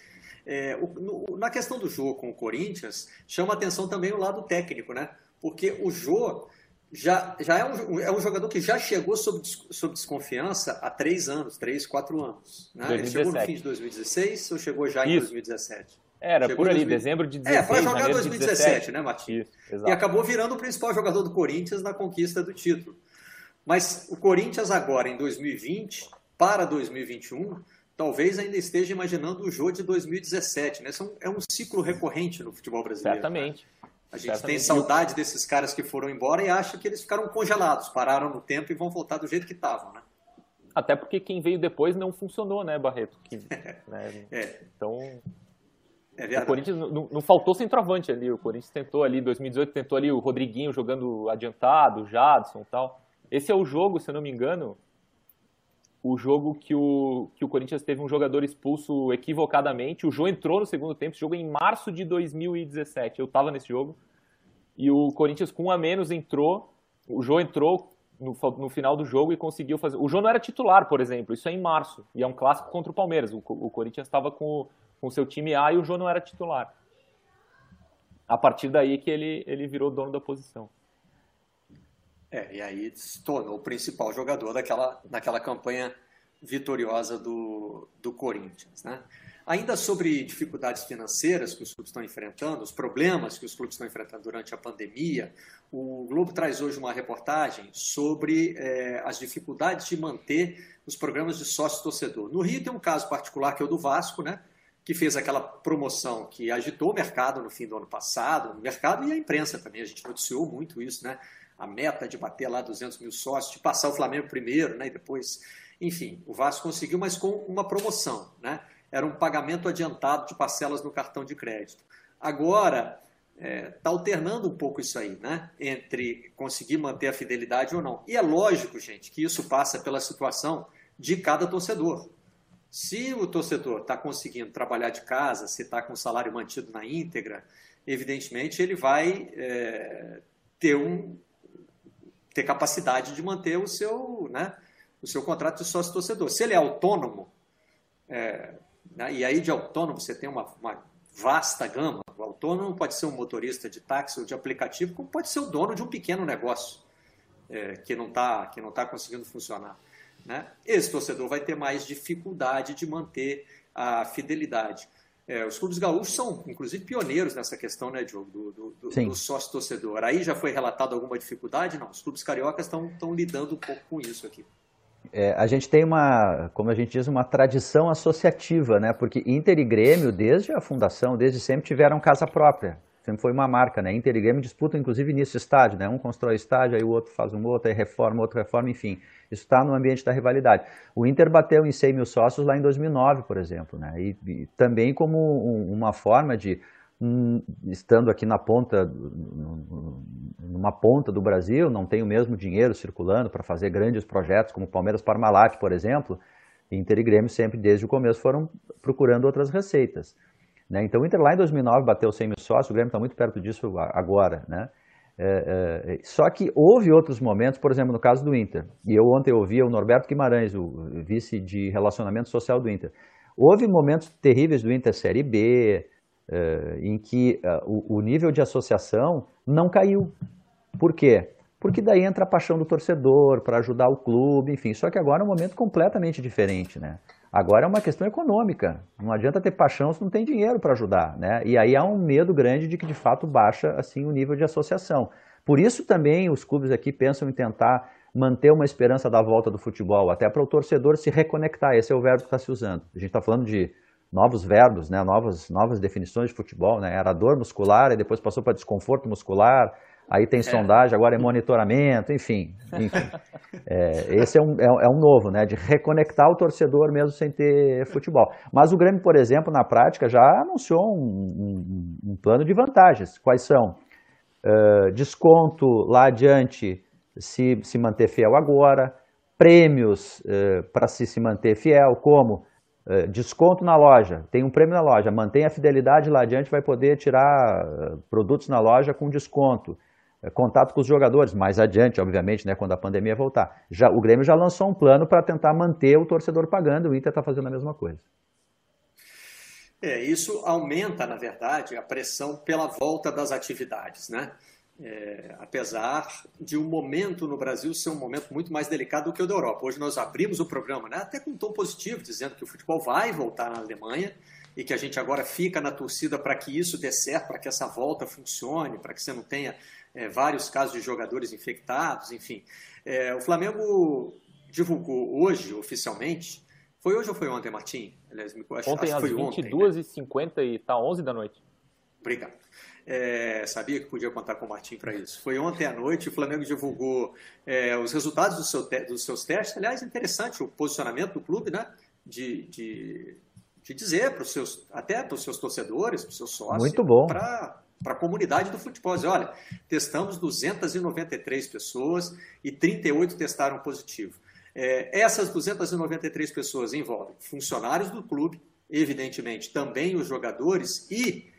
É, o, no, na questão do jogo com o Corinthians, chama atenção também o lado técnico, né? porque o Jô já, já é, um, é um jogador que já chegou sob, sob desconfiança há três anos, três, quatro anos. Né? Ele chegou no fim de 2016 ou chegou já em 2017?
Era, chegou por ali, 2000... dezembro de 2016.
É, foi jogar em 2017, né, Matinho? E acabou virando o principal jogador do Corinthians na conquista do título. Mas o Corinthians agora, em 2020, para 2021, talvez ainda esteja imaginando o jogo de 2017. Né? Isso é um, ciclo recorrente no futebol brasileiro.
Certamente.
Né? A gente tem saudade desses caras que foram embora e acha que eles ficaram congelados, pararam no tempo e vão voltar do jeito que estavam, né?
Até porque quem veio depois não funcionou, né, Barreto? Que, [laughs] né?
É.
Então, é o Corinthians não, não, faltou centroavante ali. O Corinthians tentou ali, 2018, tentou ali o Rodriguinho jogando adiantado, o Jadson e tal. Esse é o jogo, se eu não me engano, o jogo que o, que o Corinthians teve um jogador expulso equivocadamente. O Jô entrou no segundo tempo, esse jogo é em março de 2017. Eu estava nesse jogo. E o Corinthians, com um a menos, entrou. O Jô entrou no, no, final do jogo e conseguiu fazer. O Jô não era titular, por exemplo. Isso é em março. E é um clássico contra o Palmeiras. O, o Corinthians estava com o seu time A e o Jô não era titular. A partir daí que ele, ele virou dono da posição.
É, e aí se tornou o principal jogador daquela, daquela campanha vitoriosa do, do Corinthians. Né? Ainda sobre dificuldades financeiras que os clubes estão enfrentando, os problemas que os clubes estão enfrentando durante a pandemia, o Globo traz hoje uma reportagem sobre é, as dificuldades de manter os programas de sócio-torcedor. No Rio tem um caso particular que é o do Vasco, né? que fez aquela promoção que agitou o mercado no fim do ano passado, o mercado e a imprensa também, a gente noticiou muito isso, né? A meta de bater lá 200 mil sócios, de passar o Flamengo primeiro, né, e depois, enfim, o Vasco conseguiu, mas com uma promoção, né? Era um pagamento adiantado de parcelas no cartão de crédito. Agora está é, tá alternando um pouco isso aí, né? Entre conseguir manter a fidelidade ou não. E é lógico, gente, que isso passa pela situação de cada torcedor. Se o torcedor está conseguindo trabalhar de casa, se está com o salário mantido na íntegra, evidentemente ele vai é, ter um, ter capacidade de manter o seu, né, o seu contrato de sócio-torcedor. Se ele é autônomo, é, né, e aí de autônomo você tem uma, uma vasta gama, o autônomo pode ser um motorista de táxi ou de aplicativo, como pode ser o dono de um pequeno negócio é, que não está tá conseguindo funcionar. Né? Esse torcedor vai ter mais dificuldade de manter a fidelidade. É, os clubes gaúchos são, inclusive, pioneiros nessa questão, né, Diogo, do, do, do sócio-torcedor. Aí já foi relatado alguma dificuldade? Não, os clubes cariocas estão lidando um pouco com isso aqui.
É, a gente tem uma, como a gente diz, uma tradição associativa, né? Porque Inter e Grêmio, desde a fundação, desde sempre tiveram casa própria. Sempre foi uma marca, né? Inter e Grêmio disputam, inclusive, nisso estádio, né? Um constrói estádio, aí o outro faz um outro, aí reforma, outro reforma, enfim. Isso está no ambiente da rivalidade. O Inter bateu em 100 mil sócios lá em 2009, por exemplo, né? E, e também como um, uma forma de, um, estando aqui na ponta, numa ponta do Brasil, não tem o mesmo dinheiro circulando para fazer grandes projetos como Palmeiras Parmalat, por exemplo, Inter e Grêmio sempre, desde o começo, foram procurando outras receitas. Né? Então o Inter lá em 2009 bateu 100 mil sócios, o Grêmio está muito perto disso agora. Né? É, é, só que houve outros momentos, por exemplo, no caso do Inter, e eu ontem ouvi o Norberto Guimarães, o vice de relacionamento social do Inter. Houve momentos terríveis do Inter Série B, é, em que é, o, o nível de associação não caiu. Por quê? Porque daí entra a paixão do torcedor para ajudar o clube, enfim. Só que agora é um momento completamente diferente, né? Agora é uma questão econômica. Não adianta ter paixão se não tem dinheiro para ajudar, né? E aí há um medo grande de que de fato baixa assim o nível de associação. Por isso também os clubes aqui pensam em tentar manter uma esperança da volta do futebol, até para o torcedor se reconectar. Esse é o verbo que está se usando. A gente está falando de novos verbos, né? novas, novas definições de futebol. Né? Era dor muscular e depois passou para desconforto muscular aí tem é. sondagem, agora é monitoramento, enfim. enfim. [laughs] É, esse é um, é, é, um novo, né? De reconectar o torcedor mesmo sem ter futebol. Mas o Grêmio, por exemplo, na prática, já anunciou um, um, um plano de vantagens. Quais são? Uh, desconto lá adiante se se manter fiel agora, prêmios uh, para se se manter fiel, como uh, desconto na loja, tem um prêmio na loja, mantém a fidelidade lá adiante, vai poder tirar produtos na loja com desconto. É, contato com os jogadores, mais adiante, obviamente, né, quando a pandemia voltar. Já, o Grêmio já lançou um plano para tentar manter o torcedor pagando, o Inter está fazendo a mesma coisa.
É, isso aumenta, na verdade, a pressão pela volta das atividades, né? É, apesar de o um momento no Brasil ser um momento muito mais delicado do que o da Europa. Hoje nós abrimos o programa né, até com um tom positivo, dizendo que o futebol vai voltar na Alemanha e que a gente agora fica na torcida para que isso dê certo, para que essa volta funcione, para que você não tenha é, vários casos de jogadores infectados, enfim. É, o Flamengo divulgou hoje, oficialmente, foi hoje ou foi ontem, Martim?
Aliás, acho, ontem acho às 22h50 né? e tá 11 da noite.
Obrigado. É, sabia que podia contar com o Martim para isso. Foi ontem à noite, o Flamengo divulgou é, os resultados do seu dos seus testes. Aliás, interessante o posicionamento do clube, né? De, de, de dizer para os seus, até para os seus torcedores, para os seus sócios,
Muito bom.
para para a comunidade do futebol. Dizer, olha, testamos 293 pessoas e 38 testaram positivo. É, essas 293 pessoas envolvem funcionários do clube, evidentemente, também os jogadores e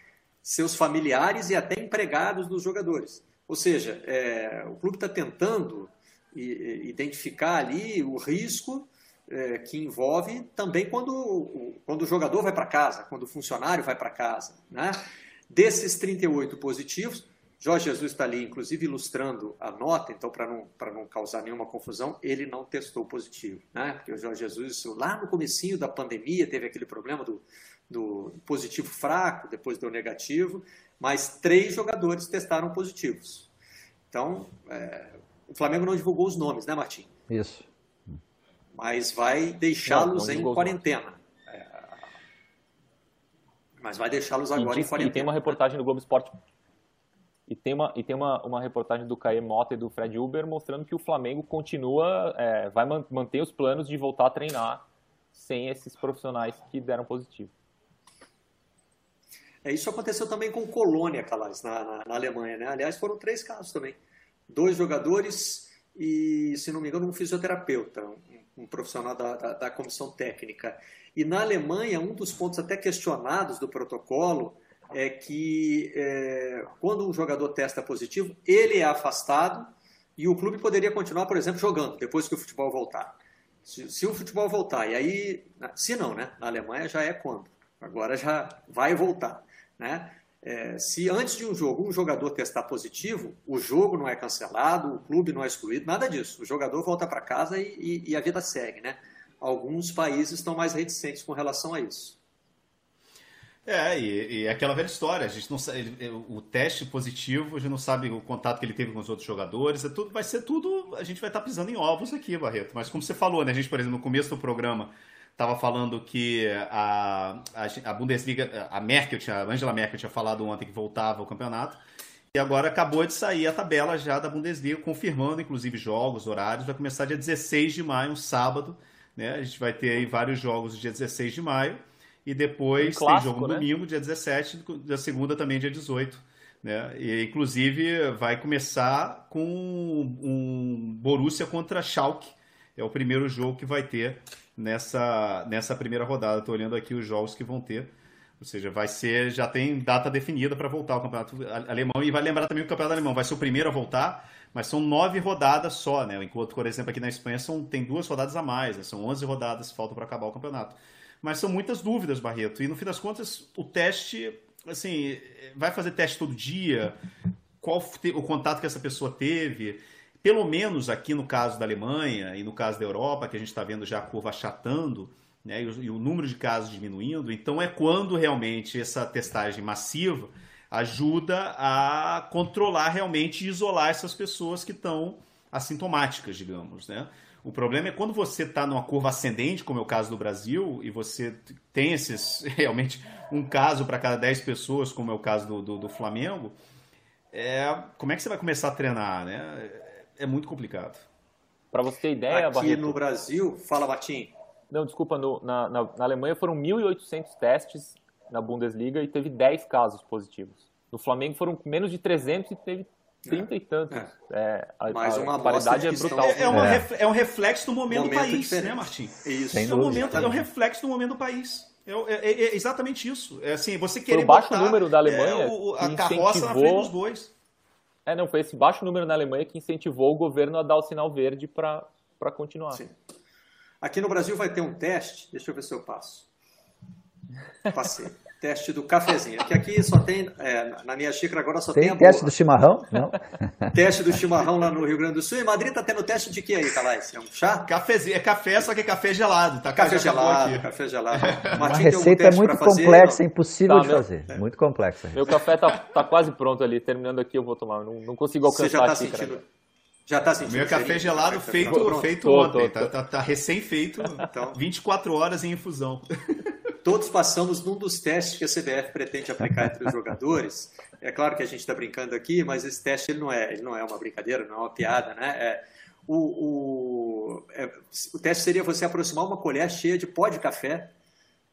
seus familiares e até empregados dos jogadores. Ou seja, é, o clube está tentando identificar ali o risco é, que envolve também quando, quando o jogador vai para casa, quando o funcionário vai para casa. Né? Desses 38 positivos, Jorge Jesus está ali, inclusive, ilustrando a nota, então, para não, não causar nenhuma confusão, ele não testou positivo, né? Porque o Jorge Jesus, lá no comecinho da pandemia, teve aquele problema do, do positivo fraco, depois deu negativo, mas três jogadores testaram positivos. Então, é, o Flamengo não divulgou os nomes, né, Martim?
Isso.
Mas vai deixá-los em quarentena mas vai deixá-los agora
e,
em quarentena.
E tem uma reportagem do Globo Esporte e tem, uma, e tem uma, uma reportagem do Caê Mota e do Fred Uber mostrando que o Flamengo continua, é, vai manter os planos de voltar a treinar sem esses profissionais que deram positivo.
É, isso aconteceu também com Colônia, Calais, na, na, na, Alemanha. Né? Aliás, foram três casos também. Dois jogadores e, se não me engano, um fisioterapeuta, um, profissional da, da, da comissão técnica. E na Alemanha, um dos pontos até questionados do protocolo é que é, quando um jogador testa positivo, ele é afastado e o clube poderia continuar, por exemplo, jogando depois que o futebol voltar. Se, se o futebol voltar, e aí, se não, né? Na Alemanha já é quando. Agora já vai voltar, né? É, se antes de um jogo um jogador testar positivo, o jogo não é cancelado, o clube não é excluído, nada disso. O jogador volta para casa e, e, e a vida segue, né? alguns países estão mais reticentes com relação a isso.
É, e, e é aquela velha história, a gente não sabe, o teste positivo, a gente não sabe o contato que ele teve com os outros jogadores, é tudo, vai ser tudo, a gente vai estar pisando em ovos aqui, Barreto. Mas como você falou, né, a gente, por exemplo, no começo do programa, estava falando que a, a, a, Bundesliga, a Merkel, tinha, a Angela Merkel tinha falado ontem que voltava ao campeonato, e agora acabou de sair a tabela já da Bundesliga, confirmando inclusive jogos, horários, vai começar dia 16 de maio, um sábado, né? A gente vai ter aí vários jogos no dia 16 de maio. E depois um clássico, tem jogo no né? domingo, dia 17, da segunda também, dia 18. Né? E, inclusive, vai começar com um Borussia contra Schalke. É o primeiro jogo que vai ter nessa, nessa primeira rodada. Estou olhando aqui os jogos que vão ter. Ou seja, vai ser, já tem data definida para voltar ao campeonato alemão. E vai lembrar também que o campeonato alemão vai ser o primeiro a voltar, mas são nove rodadas só, né? Enquanto, por exemplo, aqui na Espanha são, tem duas rodadas a mais, né? são onze rodadas que faltam para acabar o campeonato. Mas são muitas dúvidas, Barreto. E no fim das contas, o teste, assim, vai fazer teste todo dia? Qual o contato que essa pessoa teve? Pelo menos aqui no caso da Alemanha e no caso da Europa, que a gente está vendo já a curva achatando, né, e, o, e o número de casos diminuindo, então é quando realmente essa testagem massiva ajuda a controlar realmente e isolar essas pessoas que estão assintomáticas, digamos, né? O problema é quando você está numa curva ascendente, como é o caso do Brasil, e você tem esses [laughs] realmente um caso para cada 10 pessoas, como é o caso do, do, do Flamengo, é, como é que você vai começar a treinar, né? É muito complicado.
Para você ter ideia,
Aqui
Barreto,
no Brasil, fala Batim.
Não, desculpa, no, na, na, na, Alemanha foram 1.800 testes na Bundesliga e teve 10 casos positivos. No Flamengo foram menos de 300 e teve 30 é, e tantos. É. É, a,
Mas uma
paridade é brutal.
É, uma, é. é um reflexo do momento, momento do país, diferente. né, Martim?
Isso.
É, um momento, é um reflexo do momento do país. É, é, é, exatamente isso. É assim, você querer
Foi o baixo número da Alemanha
o, a carroça na frente dos bois.
É, não, foi esse baixo número na Alemanha que incentivou o governo a dar o sinal verde para continuar. Sim.
Aqui no Brasil vai ter um teste, deixa eu ver se eu passo. Passei teste do cafezinho. Que aqui só tem, é, na minha xícara agora só tem,
tem teste do chimarrão? Não. [laughs] [laughs]
teste do chimarrão lá no Rio Grande do Sul. E Madrid tá tendo teste de que aí, Calais? É um chá?
Cafezinho, é café, só que é café gelado, tá?
Café gelado, café gelado. [laughs]
Uma receita muito complexa, não? impossível tá, de fazer. É. Muito complexa.
Meu café tá, tá quase pronto ali, terminando aqui eu vou tomar. Não, não consigo alcançar Você já tá a xícara. Sentindo...
Já tá sentindo
Meu café gelado feito, feito tô, ontem, tô, tô. Tá, tá, tá recém-feito, então... 24 horas em infusão.
Todos passamos num dos testes que a CBF pretende aplicar entre os [laughs] jogadores. É claro que a gente está brincando aqui, mas esse teste ele não, é, ele não é uma brincadeira, não é uma piada, né? É, o, o, é, o teste seria você aproximar uma colher cheia de pó de café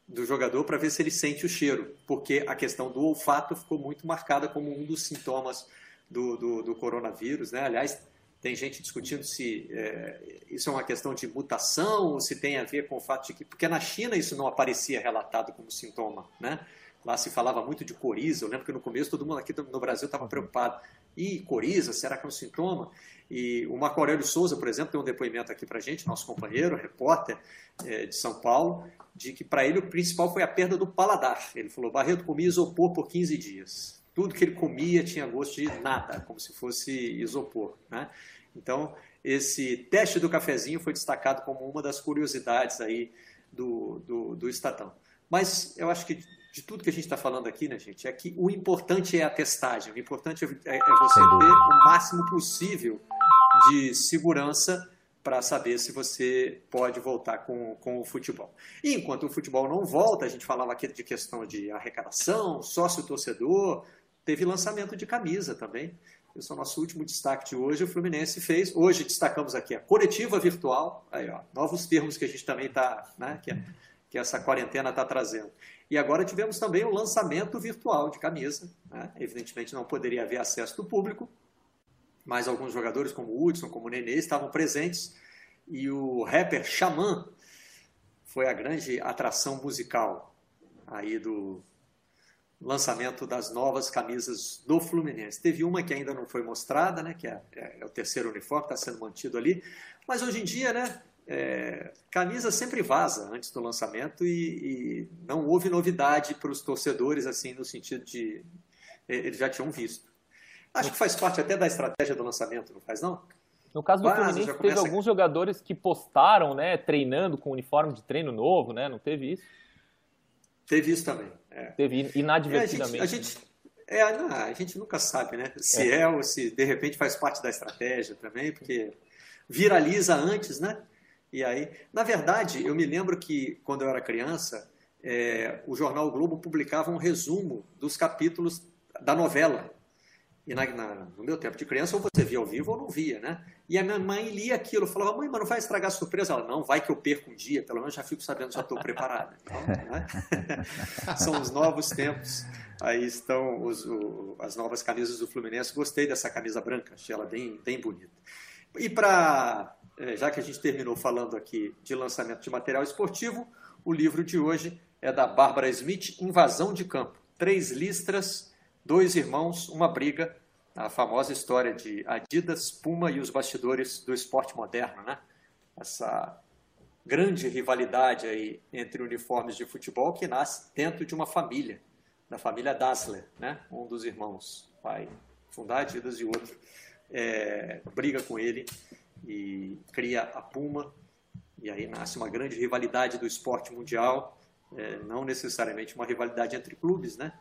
do jogador para ver se ele sente o cheiro, porque a questão do olfato ficou muito marcada como um dos sintomas do, do, do coronavírus, né? Aliás, tem gente discutindo se é, isso é uma questão de mutação ou se tem a ver com o fato de que. Porque na China isso não aparecia relatado como sintoma, né? Lá se falava muito de coriza. Eu lembro que no começo todo mundo aqui no Brasil estava preocupado. E coriza, será que é um sintoma? E o Marco Aurélio Souza, por exemplo, tem um depoimento aqui para gente, nosso companheiro, repórter é, de São Paulo, de que para ele o principal foi a perda do paladar. Ele falou: Barreto comia isopor por 15 dias. Tudo que ele comia tinha gosto de nada, como se fosse isopor. Né? Então, esse teste do cafezinho foi destacado como uma das curiosidades aí do, do, do Estatão. Mas eu acho que de tudo que a gente está falando aqui, né, gente, é que o importante é a testagem, o importante é, é você ter o máximo possível de segurança para saber se você pode voltar com, com o futebol. E enquanto o futebol não volta, a gente falava aqui de questão de arrecadação, sócio-torcedor, teve lançamento de camisa também. Esse é o nosso último destaque de hoje. O Fluminense fez. Hoje destacamos aqui a coletiva virtual. Aí, ó, novos termos que a gente também está, né, que, que essa quarentena está trazendo. E agora tivemos também o lançamento virtual de camisa. Né? Evidentemente não poderia haver acesso do público, mas alguns jogadores, como o Hudson, como o Nenê, estavam presentes. E o rapper Xamã foi a grande atração musical aí do, lançamento das novas camisas do Fluminense. Teve uma que ainda não foi mostrada, né, que é, é, é o terceiro uniforme, está sendo mantido ali. Mas hoje em dia, né, é, camisa sempre vaza antes do lançamento e, e não houve novidade para os torcedores, assim, no sentido de é, eles já tinham visto. Acho que faz parte até da estratégia do lançamento, não faz não?
No caso do Quase, Fluminense, teve alguns jogadores que postaram, né, treinando com uniforme de treino novo, né? Não teve isso?
Teve isso também. É.
Teve inadvertidamente.
É, a, gente, a, gente, é, a gente nunca sabe, né? Se é. é. ou se de repente faz parte da estratégia também, porque viraliza antes, né? E aí, na verdade, eu me lembro que quando eu era criança, é, o jornal o Globo publicava um resumo dos capítulos da novela. E na, na, no meu tempo de criança, ou você via ao vivo ou não via, né? E a minha mãe lia aquilo, falava, mãe, mas não vai estragar a surpresa? Ela, não, vai que eu perco um dia, pelo menos já fico sabendo, já estou preparada. Então, né? [laughs] São os novos tempos. Aí estão os, o, as novas camisas do Fluminense. Gostei dessa camisa branca, achei ela bem, bem bonita. E para, é, já que a gente terminou falando aqui de lançamento de material esportivo, o livro de hoje é da Bárbara Smith, Invasão de Campo. Três listras, dois irmãos, uma briga. A famosa história de Adidas, Puma e os bastidores do esporte moderno, né? Essa grande rivalidade aí entre uniformes de futebol que nasce dentro de uma família, da família Dassler, né? Um dos irmãos, pai fundar Adidas e outro é, briga com ele e cria a Puma e aí nasce uma grande rivalidade do esporte mundial é, não necessariamente uma rivalidade entre clubes, né?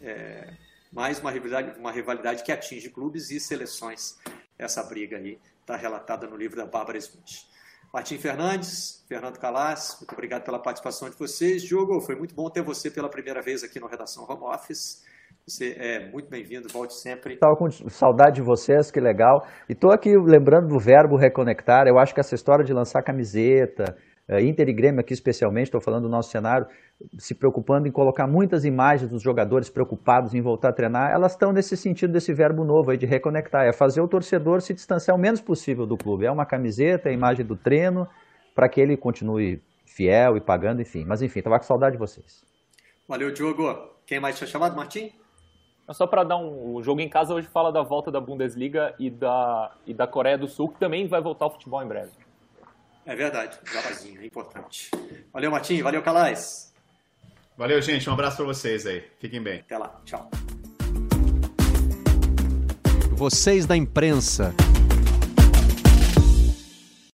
É, mas uma rivalidade, uma rivalidade que atinge clubes e seleções. Essa briga aí está relatada no livro da Bárbara Smith. Martim Fernandes, Fernando Calas, muito obrigado pela participação de vocês. Diogo, foi muito bom ter você pela primeira vez aqui no Redação Home Office. Você é muito bem-vindo, volte sempre.
Estava com saudade de vocês, que legal. E estou aqui lembrando do verbo reconectar. Eu acho que essa história de lançar camiseta, Inter e Grêmio aqui especialmente, estou falando do nosso cenário, se preocupando em colocar muitas imagens dos jogadores preocupados em voltar a treinar, elas estão nesse sentido desse verbo novo aí de reconectar, é fazer o torcedor se distanciar o menos possível do clube. É uma camiseta, é a imagem do treino, para que ele continue fiel e pagando, enfim. Mas enfim, estava com saudade de vocês.
Valeu, Diogo. Quem mais tinha chamado, Martim?
Só para dar um. O jogo em casa hoje fala da volta da Bundesliga e da, e da Coreia do Sul, que também vai voltar ao futebol em breve.
É verdade, jabazinho, é importante. Valeu, Martim, valeu, Calais.
Valeu, gente, um abraço para vocês aí. Fiquem bem.
Até lá, tchau.
Vocês da imprensa.